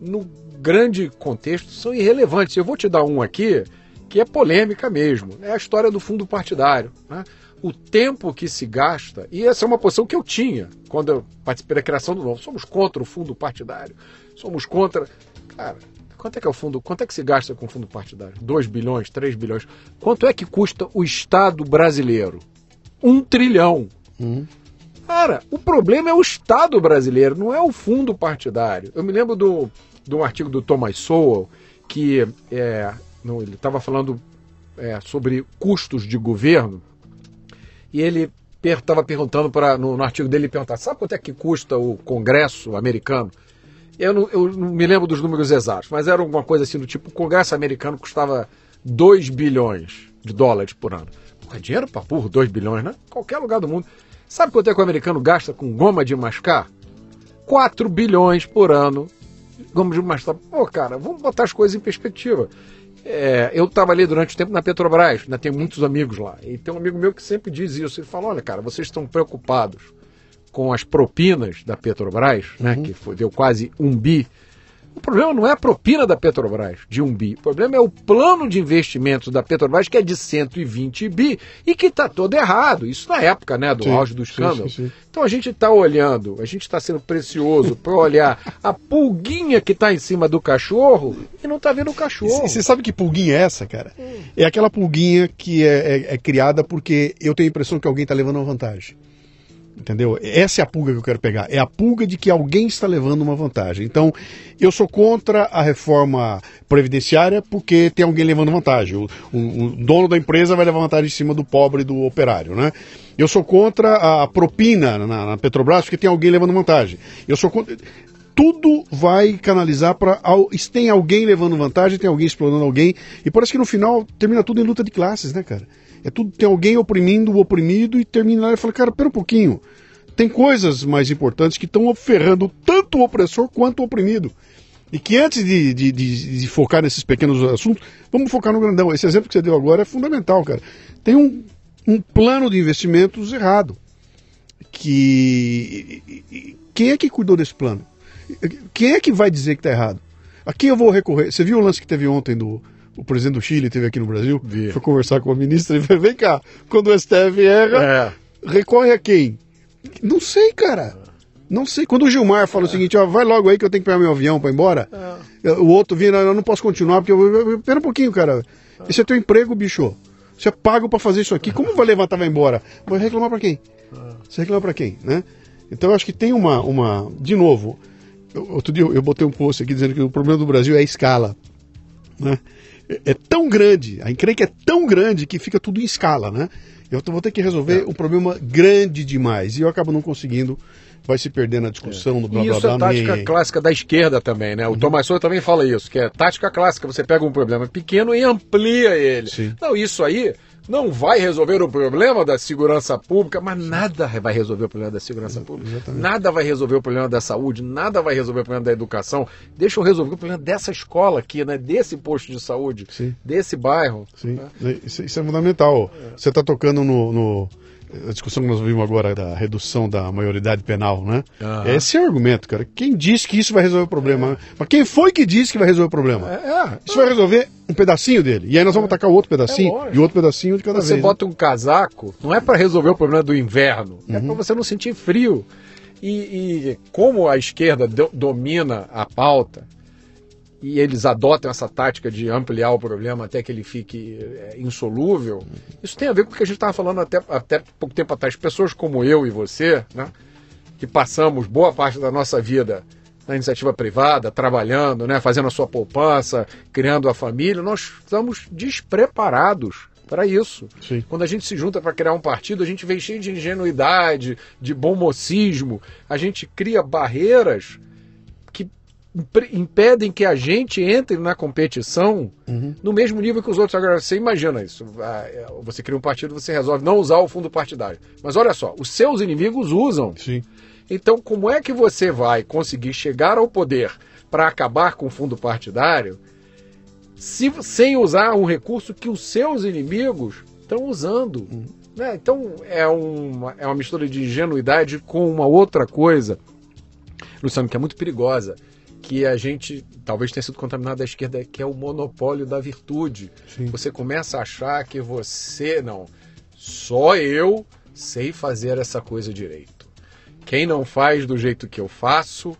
no grande contexto são irrelevantes. Eu vou te dar um aqui que é polêmica mesmo, é a história do fundo partidário. Né? o tempo que se gasta, e essa é uma posição que eu tinha quando eu participei da criação do novo. Somos contra o fundo partidário, somos contra. Cara, quanto é que é o fundo? Quanto é que se gasta com o fundo partidário? 2 bilhões, 3 bilhões. Quanto é que custa o Estado brasileiro? Um trilhão. Uhum. Cara, o problema é o Estado brasileiro, não é o fundo partidário. Eu me lembro do, um artigo do Thomas Sowell que é, não, ele estava falando é, sobre custos de governo e ele estava per perguntando para no, no, artigo dele perguntar, sabe quanto é que custa o Congresso americano? Eu não, eu não me lembro dos números exatos, mas era alguma coisa assim do tipo, o Congresso americano custava 2 bilhões de dólares por ano. Pô, é dinheiro para burro, 2 bilhões, né? Qualquer lugar do mundo. Sabe quanto é que o americano gasta com goma de mascar? 4 bilhões por ano. Goma de mascar. Pô, cara, vamos botar as coisas em perspectiva. É, eu trabalhei durante o tempo na Petrobras, ainda tenho muitos amigos lá. E tem um amigo meu que sempre diz isso. Ele fala: olha, cara, vocês estão preocupados com as propinas da Petrobras, né, que foi, deu quase um bi o problema não é a propina da Petrobras, de um bi. O problema é o plano de investimentos da Petrobras, que é de 120 bi e que está todo errado. Isso na época né, do sim, auge do escândalo. Sim, sim, então a gente está olhando, a gente está sendo precioso para olhar a pulguinha que está em cima do cachorro e não está vendo o cachorro. Você sabe que pulguinha é essa, cara? É aquela pulguinha que é, é, é criada porque eu tenho a impressão que alguém está levando uma vantagem. Entendeu? Essa é a pulga que eu quero pegar. É a pulga de que alguém está levando uma vantagem. Então, eu sou contra a reforma previdenciária porque tem alguém levando vantagem. O, o, o dono da empresa vai levar vantagem em cima do pobre do operário, né? Eu sou contra a propina na, na Petrobras porque tem alguém levando vantagem. Eu sou contra tudo vai canalizar para. Tem alguém levando vantagem, tem alguém explorando alguém. E parece que no final termina tudo em luta de classes, né, cara? É tudo, tem alguém oprimindo o oprimido e termina lá e fala, cara, pera um pouquinho. Tem coisas mais importantes que estão ferrando tanto o opressor quanto o oprimido. E que antes de, de, de, de, focar nesses pequenos assuntos, vamos focar no grandão. Esse exemplo que você deu agora é fundamental, cara. Tem um, um plano de investimentos errado. Que. Quem é que cuidou desse plano? Quem é que vai dizer que está errado? A quem eu vou recorrer? Você viu o lance que teve ontem do, o presidente do Chile teve aqui no Brasil, Vi. foi conversar com a ministra e falou: vem cá, quando o STF erra, é. recorre a quem? Não sei, cara. Não sei. Quando o Gilmar fala é. o seguinte, ó, vai logo aí que eu tenho que pegar meu avião para ir embora, é. o outro vira, eu não posso continuar, porque eu. Pera um pouquinho, cara. Esse é teu emprego, bicho. Você é pago para fazer isso aqui. Como vai levantar vai embora? Vai reclamar para quem? Você reclama para quem, né? Então eu acho que tem uma. uma de novo, outro dia eu botei um post aqui dizendo que o problema do Brasil é a escala. Né? É tão grande, a encrenca é tão grande que fica tudo em escala, né? Eu vou ter que resolver é. um problema grande demais e eu acabo não conseguindo, vai se perder na discussão, é. no blá blá blá. Isso é tática clássica da esquerda também, né? O uhum. Thomas Sowell também fala isso, que é tática clássica, você pega um problema pequeno e amplia ele. Sim. Não, isso aí não vai resolver o problema da segurança pública, mas nada vai resolver o problema da segurança pública. Exatamente. Nada vai resolver o problema da saúde, nada vai resolver o problema da educação. Deixa eu resolver o problema dessa escola aqui, né? desse posto de saúde, Sim. desse bairro. Sim. Né? Isso, isso, é fundamental. É. Você está tocando no, no a discussão que nós vimos agora da redução da maioridade penal, né? Aham. Esse é o argumento, cara. Quem disse que isso vai resolver o problema? Mas quem foi que disse que vai resolver o problema? É, é. Isso vai resolver um pedacinho dele. E aí nós vamos atacar o outro pedacinho É e outro pedacinho de cada Você vez. né? bota um casaco, não é para resolver o problema do inverno, é para você não sentir frio. E, e como a esquerda do- domina a pauta e eles adotam essa tática de ampliar o problema até que ele fique é, insolúvel, isso tem a ver com o que a gente estava falando até, até pouco tempo atrás. Pessoas como eu e você, né, que passamos boa parte da nossa vida na iniciativa privada, trabalhando, né, fazendo a sua poupança, criando a família, nós estamos despreparados para isso. Sim. Quando a gente se junta para criar um partido, a gente vem cheio de ingenuidade, de bom mocismo, a gente cria barreiras impedem que a gente entre na competição no mesmo nível que os outros. Agora, você imagina isso. ah, é, Você cria um partido, você resolve não usar o fundo partidário. Mas olha só, os seus inimigos usam. Sim. Então, como é que você vai conseguir chegar ao poder para acabar com o fundo partidário se, sem usar um recurso que os seus inimigos estão usando? Né? Então, é uma, é uma mistura de ingenuidade com uma outra coisa, Luciano, que é muito perigosa, que a gente talvez tenha sido contaminado da esquerda, que é o monopólio da virtude. Sim. Você começa a achar que você, não, só eu sei fazer essa coisa direito. Quem não faz do jeito que eu faço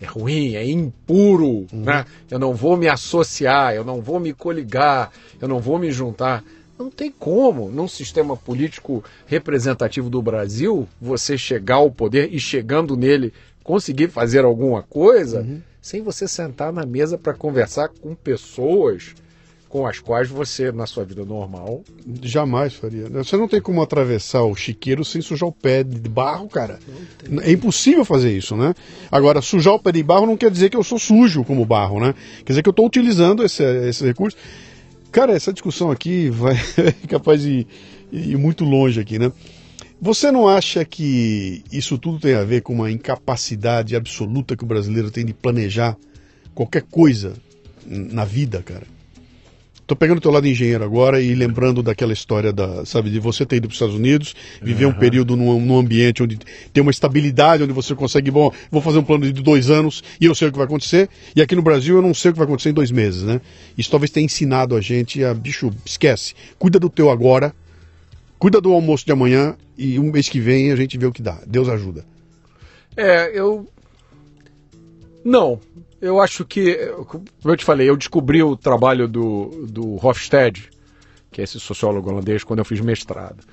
é ruim, é impuro, né? Eu não vou me associar, eu não vou me coligar, eu não vou me juntar. Não tem como, num sistema político representativo do Brasil, você chegar ao poder e chegando nele conseguir fazer alguma coisa sem você sentar na mesa para conversar com pessoas com as quais você, na sua vida normal, Jamais faria. Você não tem como atravessar o chiqueiro sem sujar o pé de barro, cara. É impossível fazer isso, né? Agora, sujar o pé de barro não quer dizer que eu sou sujo como barro, né? Quer dizer que eu estou utilizando esse, esse recurso. Cara, essa discussão aqui vai é capaz de ir muito longe aqui, né? Você não acha que isso tudo tem a ver com uma incapacidade absoluta que o brasileiro tem de planejar qualquer coisa na vida, cara? Tô pegando o teu lado engenheiro agora e lembrando daquela história da, sabe, de você ter ido para os Estados Unidos, viver um período num, num ambiente onde tem uma estabilidade, onde você consegue, bom, vou fazer um plano de dois anos e eu sei o que vai acontecer. E aqui no Brasil eu não sei o que vai acontecer em dois meses, né? Isso talvez tenha ensinado a gente a, bicho, esquece, cuida do teu agora, cuida do almoço de amanhã e um mês que vem a gente vê o que dá. Deus ajuda. É, eu. Não. Eu acho que, como eu te falei, eu descobri o trabalho do, do Hofstede, que é esse sociólogo holandês, quando eu fiz mestrado.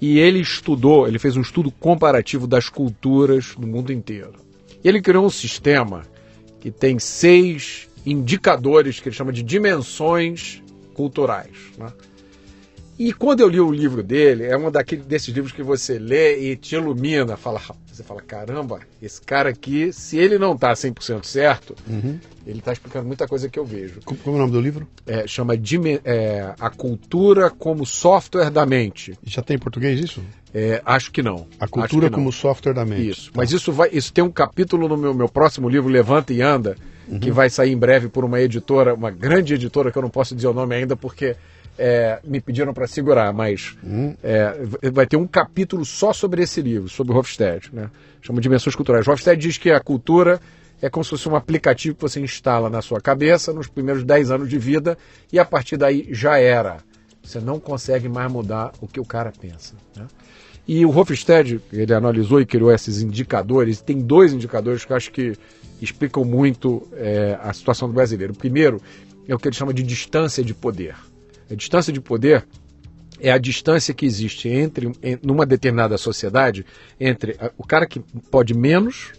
E ele estudou, ele fez um estudo comparativo das culturas no mundo inteiro. E ele criou um sistema que tem seis indicadores que ele chama de dimensões culturais. Né? E quando eu li o livro dele, é um daqueles desses livros que você lê e te ilumina, fala, você fala, caramba, esse cara aqui, se ele não está 100% certo, ele está explicando muita coisa que eu vejo. Como, como é o nome do livro? É, chama é, A Cultura como Software da Mente. Já tem em português isso? É, acho que não. A cultura não. como software da mente. Isso. Mas isso vai. Isso tem um capítulo no meu, meu próximo livro, Levanta e Anda, que vai sair em breve por uma editora, uma grande editora que eu não posso dizer o nome ainda porque é, me pediram para segurar, mas é, v- vai ter um capítulo só sobre esse livro, sobre o Hofstede, né? Chama Dimensões Culturais. Hofstede diz que a cultura é como se fosse um aplicativo que você instala na sua cabeça nos primeiros 10 anos de vida e a partir daí já era. Você não consegue mais mudar o que o cara pensa. Né? E o Hofstede, ele analisou e criou esses indicadores. Tem dois indicadores que eu acho que explicam muito é, a situação do brasileiro. O primeiro é o que ele chama de distância de poder. A distância de poder é a distância que existe entre, numa determinada sociedade, entre o cara que pode menos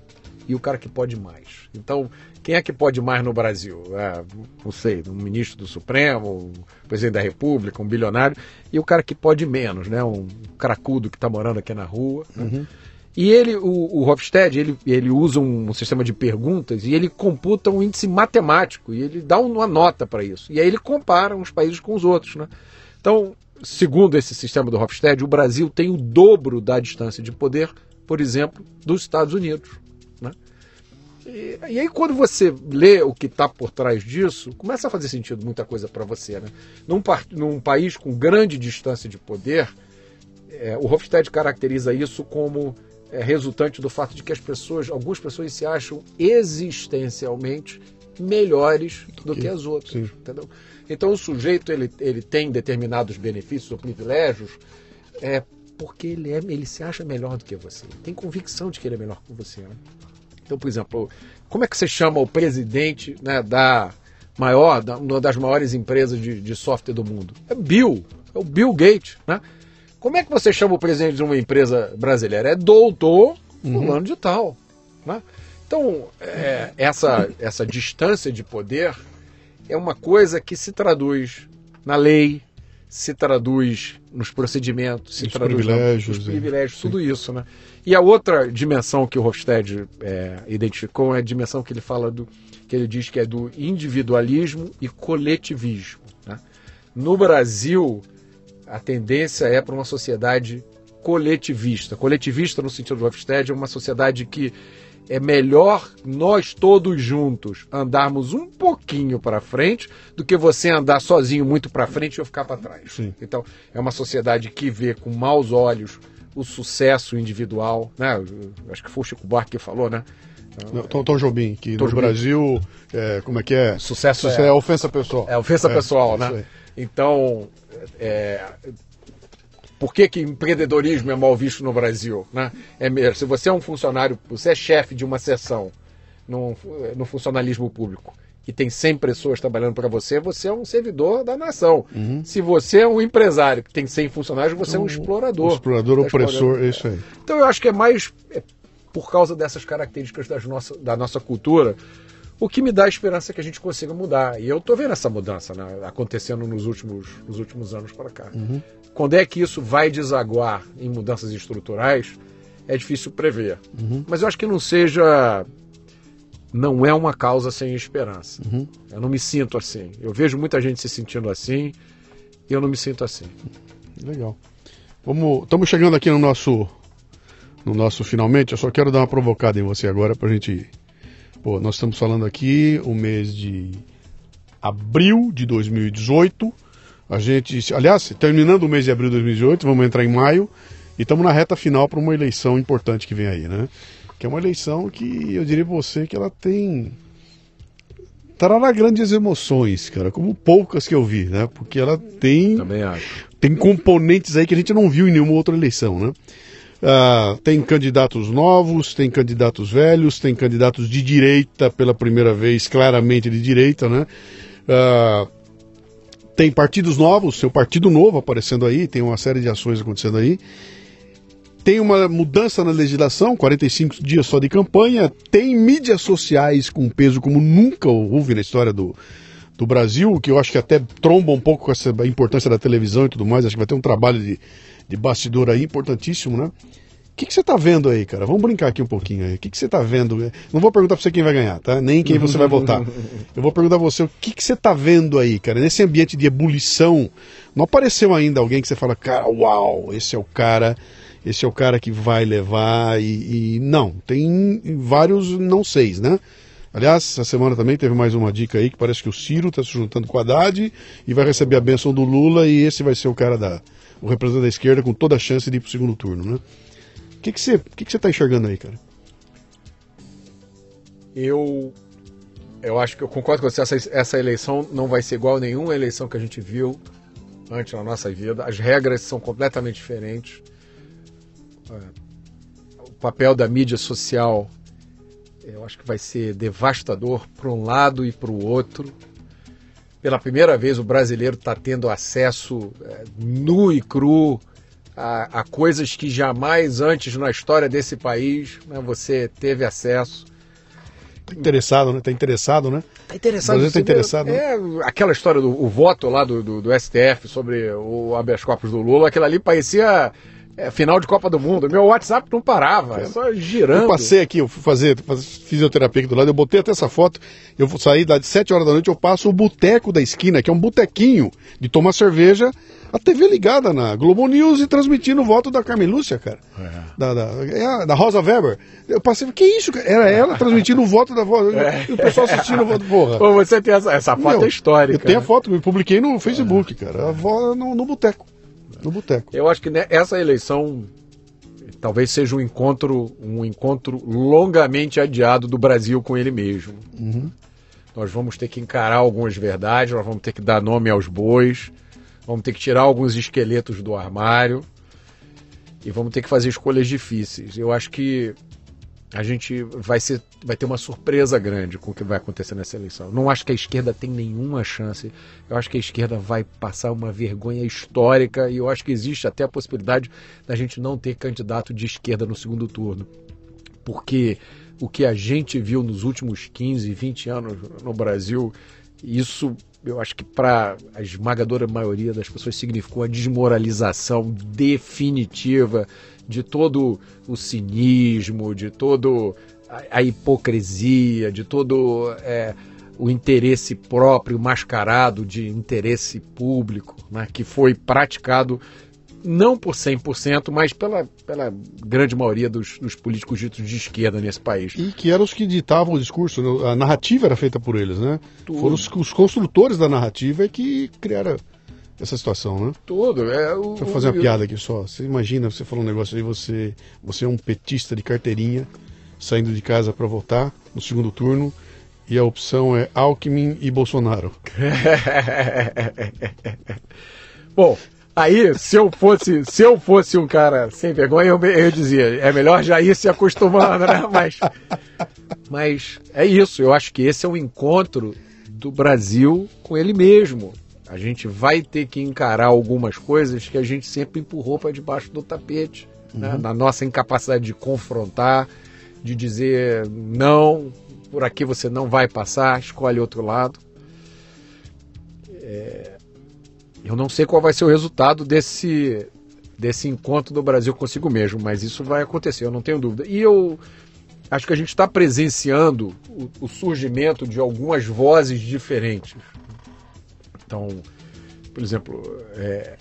e o cara que pode mais. Então, quem é que pode mais no Brasil? É, não sei, um ministro do Supremo, um presidente da República, um bilionário, e o cara que pode menos, né? um cracudo que está morando aqui na rua. né? E ele, o, o Hofstede, ele, ele usa um, sistema de perguntas e ele computa um índice matemático e ele dá uma nota para isso. E aí ele compara uns países com os outros. Né? Então, segundo esse sistema do Hofstede, o Brasil tem o dobro da distância de poder, por exemplo, dos Estados Unidos. Né? E, e aí, quando você lê o que está por trás disso, começa a fazer sentido muita coisa para você. Né? Num, num país com grande distância de poder, é, o Hofstede caracteriza isso como é, resultante do fato de que as pessoas, algumas pessoas se acham existencialmente melhores do, do que, que, as outras, sim. entendeu? Então o sujeito ele, ele tem determinados benefícios ou privilégios é porque ele é ele se acha melhor do que você, tem convicção de que ele é melhor que você. Né? Então, por exemplo, como é que você chama o presidente né, da maior, da, uma das maiores empresas de, de software do mundo? É Bill, é o Bill Gates, né? Como é que você chama o presidente de uma empresa brasileira? É doutor fulano uhum. de tal. Né? Então, é, essa, essa distância de poder é uma coisa que se traduz na lei, se traduz nos procedimentos, se os traduz privilégios, nos privilégios, tudo isso. Né? E a outra dimensão que o Hofstede é, identificou é a dimensão que ele fala do que ele diz que é do individualismo e coletivismo. Né? No Brasil, a tendência é para uma sociedade coletivista. Coletivista, no sentido do Hofstede, é uma sociedade que é melhor nós todos juntos andarmos um pouquinho para frente do que você andar sozinho muito para frente e eu ficar para trás. Sim. Então, é uma sociedade que vê com maus olhos o sucesso individual, né? Acho que foi o Chico Buarque que falou, né? Tom, Tom Jobim, que Tom no Jobim. Brasil, é, como é que é? Sucesso, Sucesso é, é, ofensa pessoal. É ofensa é, pessoal, né? Então, é, por que, que empreendedorismo é mal visto no Brasil? Né? É mesmo, se você é um funcionário, você é chefe de uma seção no, no funcionalismo público e tem 100 pessoas trabalhando para você, você é um servidor da nação. Uhum. Se você é um empresário que tem 100 funcionários, você é um explorador. Um explorador, tá opressor, é isso aí. Então eu acho que é mais é, por causa dessas características das nossa, da nossa cultura o que me dá a esperança que a gente consiga mudar. E eu estou vendo essa mudança né, acontecendo nos últimos, nos últimos anos para cá. Uhum. Quando é que isso vai desaguar em mudanças estruturais, é difícil prever. Uhum. Mas eu acho que não seja. Não é uma causa sem esperança. Uhum. Eu não me sinto assim. Eu vejo muita gente se sentindo assim e eu não me sinto assim. Legal. Vamos, estamos chegando aqui no nosso, no nosso finalmente. Eu só quero dar uma provocada em você agora para a gente Pô, nós estamos falando aqui o mês de abril de 2018. A gente, aliás, terminando o mês de abril de 2018, vamos entrar em maio e estamos na reta final para uma eleição importante que vem aí, né? Que é uma eleição que eu diria para você que ela tem trará grandes emoções, cara, como poucas que eu vi, né? Porque ela tem tem componentes aí que a gente não viu em nenhuma outra eleição, né? Uh, tem candidatos novos, tem candidatos velhos, tem candidatos de direita pela primeira vez, claramente de direita, né? Uh, tem partidos novos, seu partido novo aparecendo aí, tem uma série de ações acontecendo aí. Tem uma mudança na legislação, 45 dias só de campanha. Tem mídias sociais com peso como nunca houve na história do, do Brasil, que eu acho que até tromba um pouco com essa importância da televisão e tudo mais. Acho que vai ter um trabalho de, de bastidor aí importantíssimo, né? O que, que você está vendo aí, cara? Vamos brincar aqui um pouquinho aí. O que, que você está vendo? Não vou perguntar para você quem vai ganhar, tá? Nem quem você vai votar. Eu vou perguntar a você o que, que você está vendo aí, cara? Nesse ambiente de ebulição, não apareceu ainda alguém que você fala, cara, uau, esse é o cara, esse é o cara que vai levar e, e... não, tem vários não seis, né? Aliás, essa semana também teve mais uma dica aí que parece que o Ciro está se juntando com a Haddad e vai receber a benção do Lula e esse vai ser o cara da o representante da esquerda com toda a chance de ir para o segundo turno, né? O que, que você que que você está enxergando aí, cara? Eu eu acho que eu concordo com você. Essa, essa eleição não vai ser igual a nenhuma eleição que a gente viu antes na nossa vida. As regras são completamente diferentes. É, o papel da mídia social eu acho que vai ser devastador para um lado e para o outro. Pela primeira vez, o brasileiro está tendo acesso é, nu e cru a, a, coisas que jamais antes na história desse país né, você teve acesso. Tá interessado, né? Tá interessado, né? Tá interessado. Você tá interessado. É, né? aquela história do voto lá do, do, do, STF sobre o habeas corpus do Lula, aquilo ali parecia é, final de Copa do Mundo. Meu WhatsApp não parava, é. só girando. Eu passei aqui, eu fui fazer, fazer fisioterapia aqui do lado, eu botei até essa foto. Eu vou sair lá de 7 horas da noite, eu passo o boteco da esquina, que é um botequinho de tomar cerveja, a TV ligada na Globo News e transmitindo o voto da Carmen Lúcia, cara. É. Da, da, é da, Rosa Weber. Eu passei, que isso, cara? Era ela transmitindo o voto da voz. É. E o pessoal assistindo o voto, porra. Pô, você tem essa, essa foto Meu, é histórica. Eu tenho a né? foto, eu publiquei no Facebook, cara. A voz no, no boteco. No boteco. Eu acho que essa eleição talvez seja um encontro, um encontro longamente adiado do Brasil com ele mesmo. Uhum. Nós vamos ter que encarar algumas verdades, nós vamos ter que dar nome aos bois, vamos ter que tirar alguns esqueletos do armário e vamos ter que fazer escolhas difíceis. Eu acho que a gente vai, ser, vai ter uma surpresa grande com o que vai acontecer nessa eleição. Não acho que a esquerda tem nenhuma chance. Eu acho que a esquerda vai passar uma vergonha histórica e eu acho que existe até a possibilidade da gente não ter candidato de esquerda no segundo turno. Porque o que a gente viu nos últimos 15, 20 anos no Brasil, isso eu acho que para a esmagadora maioria das pessoas significou a desmoralização definitiva de todo o cinismo, de todo a, hipocrisia, de todo é, o interesse próprio mascarado de interesse público, né, que foi praticado não por 100%, mas pela, pela grande maioria dos, dos, políticos ditos de esquerda nesse país. E que eram os que ditavam o discurso, a narrativa era feita por eles, né? Tudo. Foram os, os construtores da narrativa que criaram essa situação, né? Tudo. É, o, Deixa eu fazer uma piada aqui só. Você imagina, você falou um negócio aí, você, você é um petista de carteirinha, saindo de casa para votar no segundo turno, e a opção é Alckmin e Bolsonaro. Bom, aí se eu fosse, se eu fosse um cara sem vergonha, eu, eu dizia, é melhor já ir se acostumando, né? Mas, mas é isso, eu acho que esse é um encontro do Brasil com ele mesmo a gente vai ter que encarar algumas coisas que a gente sempre empurrou para debaixo do tapete, né? uhum. né? na nossa incapacidade de confrontar, de dizer não, por aqui você não vai passar, escolhe outro lado. É... Eu não sei qual vai ser o resultado desse, desse encontro do Brasil consigo mesmo, mas isso vai acontecer, eu não tenho dúvida. E eu acho que a gente está presenciando o, o surgimento de algumas vozes diferentes então, por exemplo, é,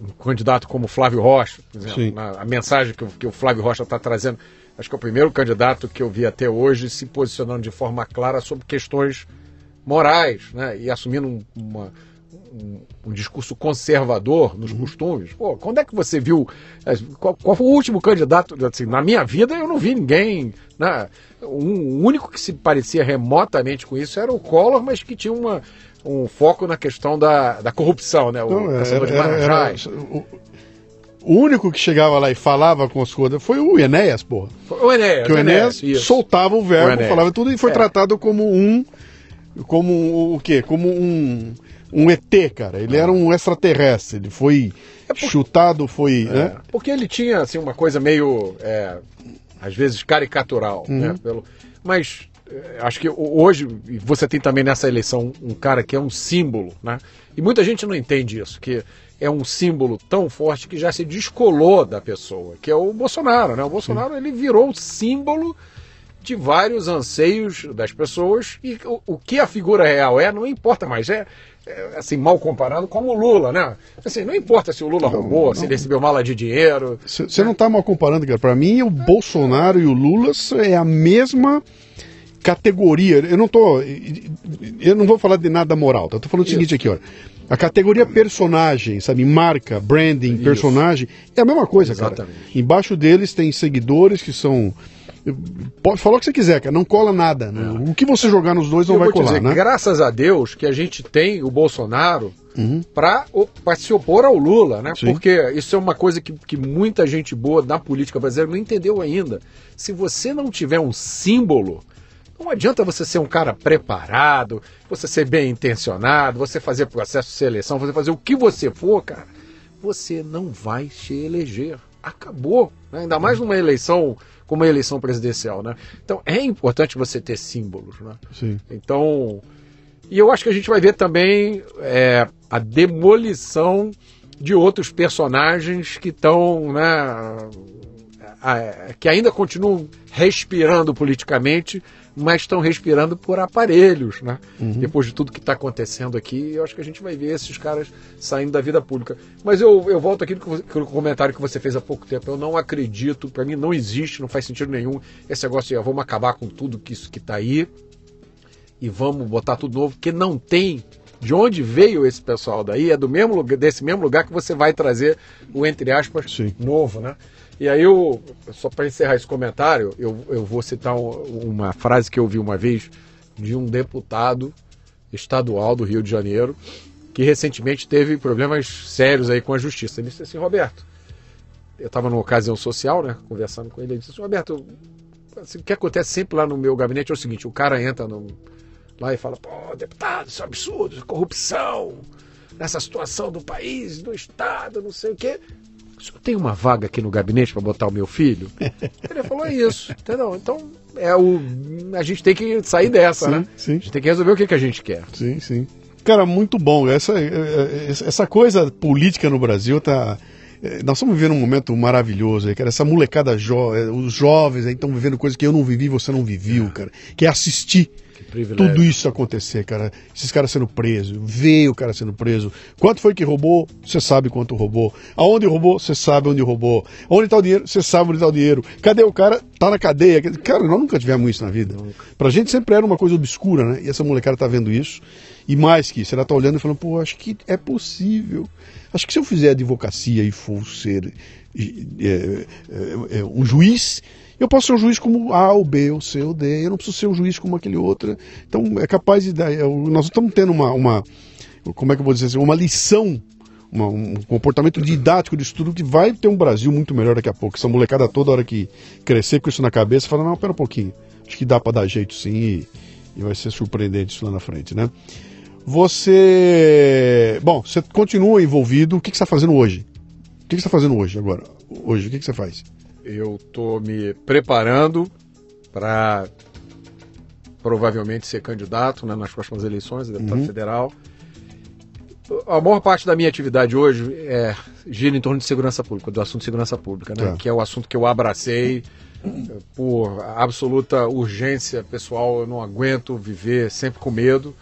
um candidato como Flávio Rocha, exemplo, na, a mensagem que, que o Flávio Rocha está trazendo, acho que é o primeiro candidato que eu vi até hoje se posicionando de forma clara sobre questões morais, né, e assumindo um, uma, um, um, discurso conservador nos uhum. costumes. Pô, quando é que você viu? É, qual, qual, foi o último candidato? Assim, na minha vida eu não vi ninguém. Né, um, o único que se parecia remotamente com isso era o Collor, mas que tinha uma, um foco na questão da, da corrupção, né? O Não, era, de o, único que chegava lá e falava com as coisas foi o Enéas, porra. O Enéas. Que o Enéas, Enéas soltava o verbo, o falava tudo e foi é. tratado como um. Como o quê? Como um. Um ET, cara. Ele era um extraterrestre. Ele foi é por... chutado, foi. É. Né? Porque ele tinha assim, uma coisa meio. É, às vezes caricatural. Uhum. Né? Pelo... Mas é, acho que hoje você tem também nessa eleição um cara que é um símbolo, né? E muita gente não entende isso, que é um símbolo tão forte que já se descolou da pessoa, que é o Bolsonaro, né? O Bolsonaro Sim. ele virou símbolo de vários anseios das pessoas e o, o, que a figura real é não importa mais, é, é, assim mal comparado com o Lula, né? Assim, não importa se o Lula não, roubou, não. se ele recebeu mala de dinheiro. Você não está mal comparando, cara. Para mim, o Bolsonaro e o Lula é a mesma categoria, eu não tô, eu não vou falar de nada moral, tá? Eu tô falando o seguinte aqui, ó. A categoria personagem, sabe, marca, branding, Isso. personagem, é a mesma coisa, Exatamente. cara. Embaixo deles tem seguidores que são Pode falar o que você quiser, cara. Não cola nada. Né? O que você jogar nos dois não eu vai colar, dizer, né? Graças a Deus que a gente tem o Bolsonaro uhum. para se opor ao Lula, né? Sim. Porque isso é uma coisa que, que muita gente boa da política brasileira não entendeu ainda. Se você não tiver um símbolo, não adianta você ser um cara preparado, você ser bem intencionado, você fazer processo de seleção, você fazer o que você for, cara. Você não vai se eleger. Acabou. Né? Ainda mais numa eleição como a eleição presidencial, né? Então é importante você ter símbolos, né? Sim. Então, e eu acho que a gente vai ver também é, a demolição de outros personagens que estão, né, que ainda continuam respirando politicamente, mas estão respirando por aparelhos, né? Uhum. Depois de tudo que está acontecendo aqui, eu acho que a gente vai ver esses caras saindo da vida pública. Mas eu, eu volto aqui no comentário que você fez há pouco tempo. Eu não acredito, para mim não existe, não faz sentido nenhum esse negócio de ah, vamos acabar com tudo que isso que está aí e vamos botar tudo novo, porque não tem de onde veio esse pessoal daí, é do mesmo lugar, desse mesmo lugar que você vai trazer o, entre aspas, Sim. novo, né? E aí, eu, só para encerrar esse comentário, eu, eu vou citar um, uma frase que eu vi uma vez de um deputado estadual do Rio de Janeiro, que recentemente teve problemas sérios aí com a justiça. Ele disse assim, Roberto, eu estava numa ocasião social, né, conversando com ele, ele disse assim, Roberto, assim, o que acontece sempre lá no meu gabinete é o seguinte, o cara entra no, lá e fala, pô, deputado, isso é um absurdo, corrupção, nessa situação do país, do Estado, não sei o quê. Senhor tem uma vaga aqui no gabinete para botar o meu filho? Ele falou isso, entendeu? Então, é o, a gente tem que sair dessa, Sim, né? sim. A gente tem que resolver o que, que a gente quer. Sim, sim. Cara, muito bom. Essa, eh, essa coisa política no Brasil tá. Nós estamos vivendo um momento maravilhoso aí, cara. Essa molecada, jo... eh, os jovens aí estão vivendo coisas que eu não vivi, você não viveu, cara. Que é assistir. Tudo isso acontecer, cara. Esses caras sendo presos, ver o cara sendo preso. Quanto foi que roubou? Você sabe quanto roubou. Aonde roubou? Você sabe onde roubou. Onde está o dinheiro? Você sabe onde está o dinheiro. Cadê o cara? Tá na cadeia. Cara, nós nunca tivemos isso na vida. Pra gente sempre era uma coisa obscura, né? E essa molecada tá vendo isso. E mais que isso, ela tá olhando e falando, pô, acho que é possível. Acho que se eu fizer advocacia e for ser é, é, é, um juiz, eu posso ser um juiz como A, ou B, ou C, ou D. Eu não preciso ser um juiz como aquele outro. Então é capaz de dar. é, Nós estamos tendo uma, uma. Como é que eu vou dizer assim? Uma lição. um comportamento didático disso tudo que vai ter um Brasil muito melhor daqui a pouco. Essa molecada toda hora que crescer com isso na cabeça, fala, não, pera um pouquinho. Acho que dá para dar jeito sim e, e vai ser surpreendente isso lá na frente, né? Você. Bom, você continua envolvido. O que, que você está fazendo hoje? O que, que você está fazendo hoje agora? Hoje, o que, que você faz? Eu estou me preparando para provavelmente ser candidato né, nas próximas eleições, deputado Uhum. federal. A maior parte da minha atividade hoje é, gira em torno de segurança pública, do assunto de segurança pública, né, Tá. que é o assunto que eu abracei por absoluta urgência pessoal. Eu não aguento viver sempre com medo.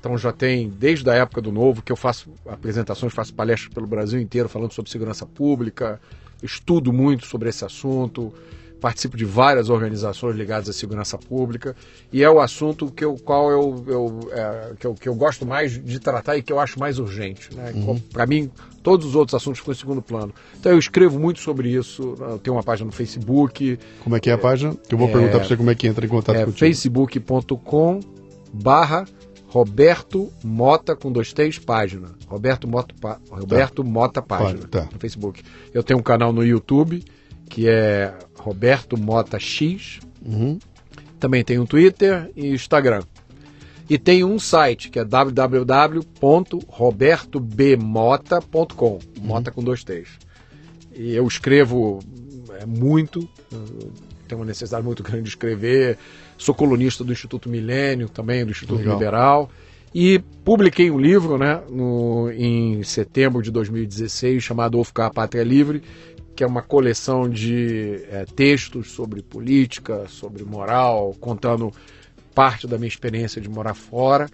Então já tem desde a época do novo que eu faço apresentações, faço palestras pelo Brasil inteiro falando sobre segurança pública, estudo muito sobre esse assunto, participo de várias organizações ligadas à segurança pública e é o assunto que eu, qual eu, eu, é, que, eu, que eu gosto mais de tratar e que eu acho mais urgente. Né? Para mim, todos os outros assuntos ficam em segundo plano. Então eu escrevo muito sobre isso, eu tenho uma página no Facebook, Como é que é a página? Eu vou É- perguntar para você como é que entra em contato é contigo. facebook.com barra Roberto Mota com dois T's página. Roberto Mota, pa- Roberto Mota página Tá. no Facebook. Eu tenho um canal no YouTube que é Roberto Mota X. Uhum. Também tem um Twitter e Instagram. E tem um site que é www.robertobmota.com. Mota com dois T's. E eu escrevo é, muito, tenho uma necessidade muito grande de escrever. Sou colunista do Instituto Milênio, também do Instituto Legal. Liberal. E publiquei um livro né, no, em setembro de 2016 chamado Ou Ficar a Pátria Livre, que é uma coleção de é, textos sobre política, sobre moral, contando parte da minha experiência de morar fora.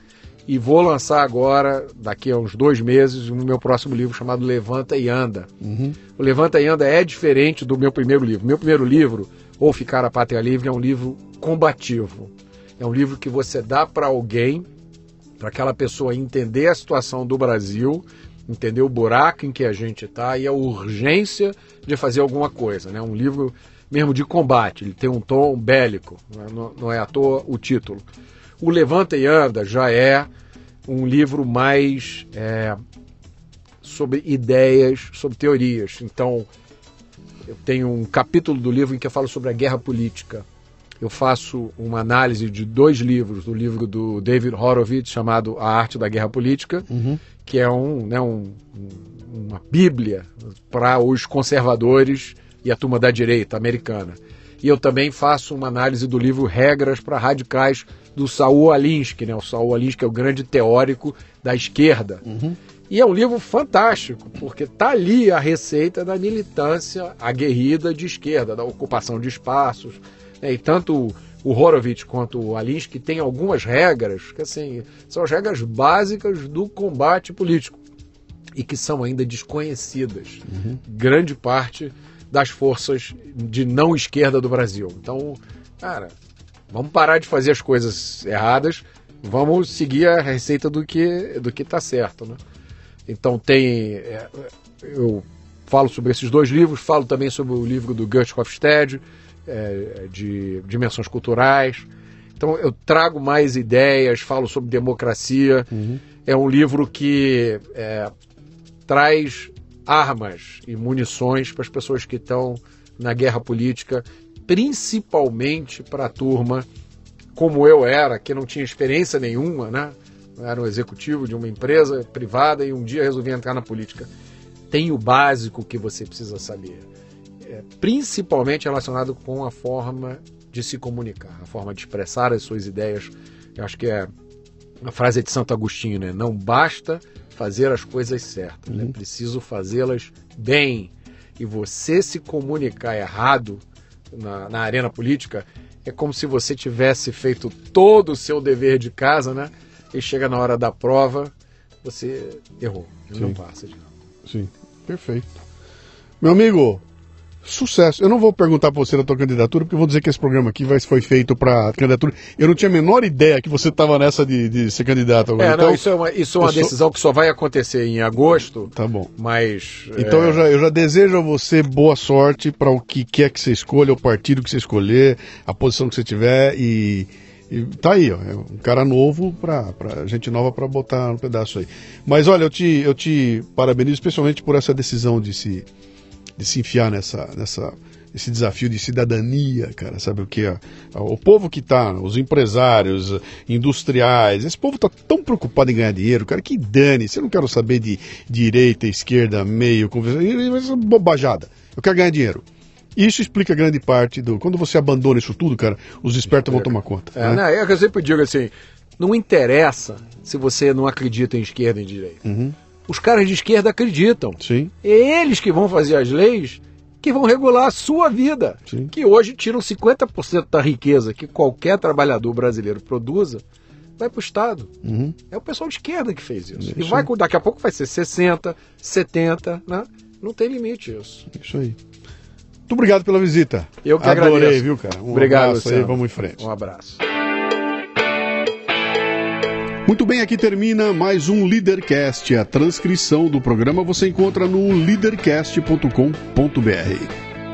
E vou lançar agora, daqui a uns dois meses, o meu próximo livro chamado Levanta e Anda. Uhum. O Levanta e Anda é diferente do meu primeiro livro. Meu primeiro livro, Ou Ficar a Pátria Livre, é um livro combativo. É um livro que você dá para alguém, para aquela pessoa entender a situação do Brasil, entender o buraco em que a gente está e a urgência de fazer alguma coisa. É né? um livro mesmo de combate, ele tem um tom bélico, não, não é à toa o título. O Levanta e Anda já é um livro mais é, sobre ideias, sobre teorias. Então, eu tenho um capítulo do livro em que eu falo sobre a guerra política. Eu faço uma análise de dois livros, do livro do David Horowitz, chamado A Arte da Guerra Política, Uhum. que é um, né, um, uma bíblia para os conservadores e a turma da direita americana. E eu também faço uma análise do livro Regras para Radicais, do Saul Alinsky. Né? O Saul Alinsky é o grande teórico da esquerda. E é um livro fantástico, porque está ali a receita da militância aguerrida de esquerda, da ocupação de espaços. né? E tanto o Horowitz quanto o Alinsky têm algumas regras, que assim, são as regras básicas do combate político e que são ainda desconhecidas. Grande parte das forças de não esquerda do Brasil. Então, cara, vamos parar de fazer as coisas erradas, Vamos seguir a receita do que do que está certo, né? Então tem, é, eu falo sobre esses dois livros, falo também sobre o livro do Gert Hofstede, é, de dimensões culturais. Então eu trago mais ideias, falo sobre democracia. Uhum. É um livro que é, traz armas e munições para as pessoas que estão na guerra política, principalmente para a turma como eu era, que não tinha experiência nenhuma, né? Eu era um executivo de uma empresa privada e um dia resolvi entrar na política. Tem o básico que você precisa saber, é, principalmente relacionado com a forma de se comunicar, a forma de expressar as suas ideias. Eu acho que é a frase de Santo Agostinho, né? Não basta fazer as coisas certas, né? uhum. é preciso fazê-las bem. E você se comunicar errado na, na arena política é como se você tivesse feito todo o seu dever de casa, né? E chega na hora da prova, você errou, Sim. não passa de novo. Sim, perfeito. Meu amigo, Sucesso. Eu não vou perguntar para você da tua candidatura, porque eu vou dizer que esse programa aqui vai, foi feito para candidatura. Eu não tinha a menor ideia que você estava nessa de, de, ser candidato agora. É, então, não, isso é uma, isso é uma decisão sou... que só vai acontecer em agosto. Tá bom. Mas. Então é... eu, já, eu já desejo a você boa sorte para o que quer que você escolha, o partido que você escolher, a posição que você tiver e. E tá aí, ó, é um cara novo para gente nova para botar no pedaço aí. Mas olha, eu te, eu te parabenizo especialmente por essa decisão de se de se enfiar nessa, nessa esse desafio de cidadania, cara, sabe o que? O povo que tá, os empresários, industriais, esse povo tá tão preocupado em ganhar dinheiro, cara, que dane, você não quero saber de direita, esquerda, meio, conversa, bobajada. Eu quero ganhar dinheiro. Isso explica grande parte do. Quando você abandona isso tudo, cara, os espertos vão tomar conta. É, né? não, eu sempre digo assim: não interessa se você não acredita em esquerda e em direita. Uhum os caras de esquerda acreditam. Sim. É eles que vão fazer as leis que vão regular a sua vida. Sim. Que hoje tiram 50% da riqueza que qualquer trabalhador brasileiro produza, vai para o Estado. Uhum. É o pessoal de esquerda que fez isso. isso. E vai, daqui a pouco vai ser 60, 70, né? Não tem limite isso. Isso aí. Muito obrigado pela visita. Eu que Adorei, agradeço. viu, cara? Um obrigado, abraço aí, vamos em frente. Um abraço. Muito bem, aqui termina mais um Leadercast. A transcrição do programa você encontra no leadercast.com.br.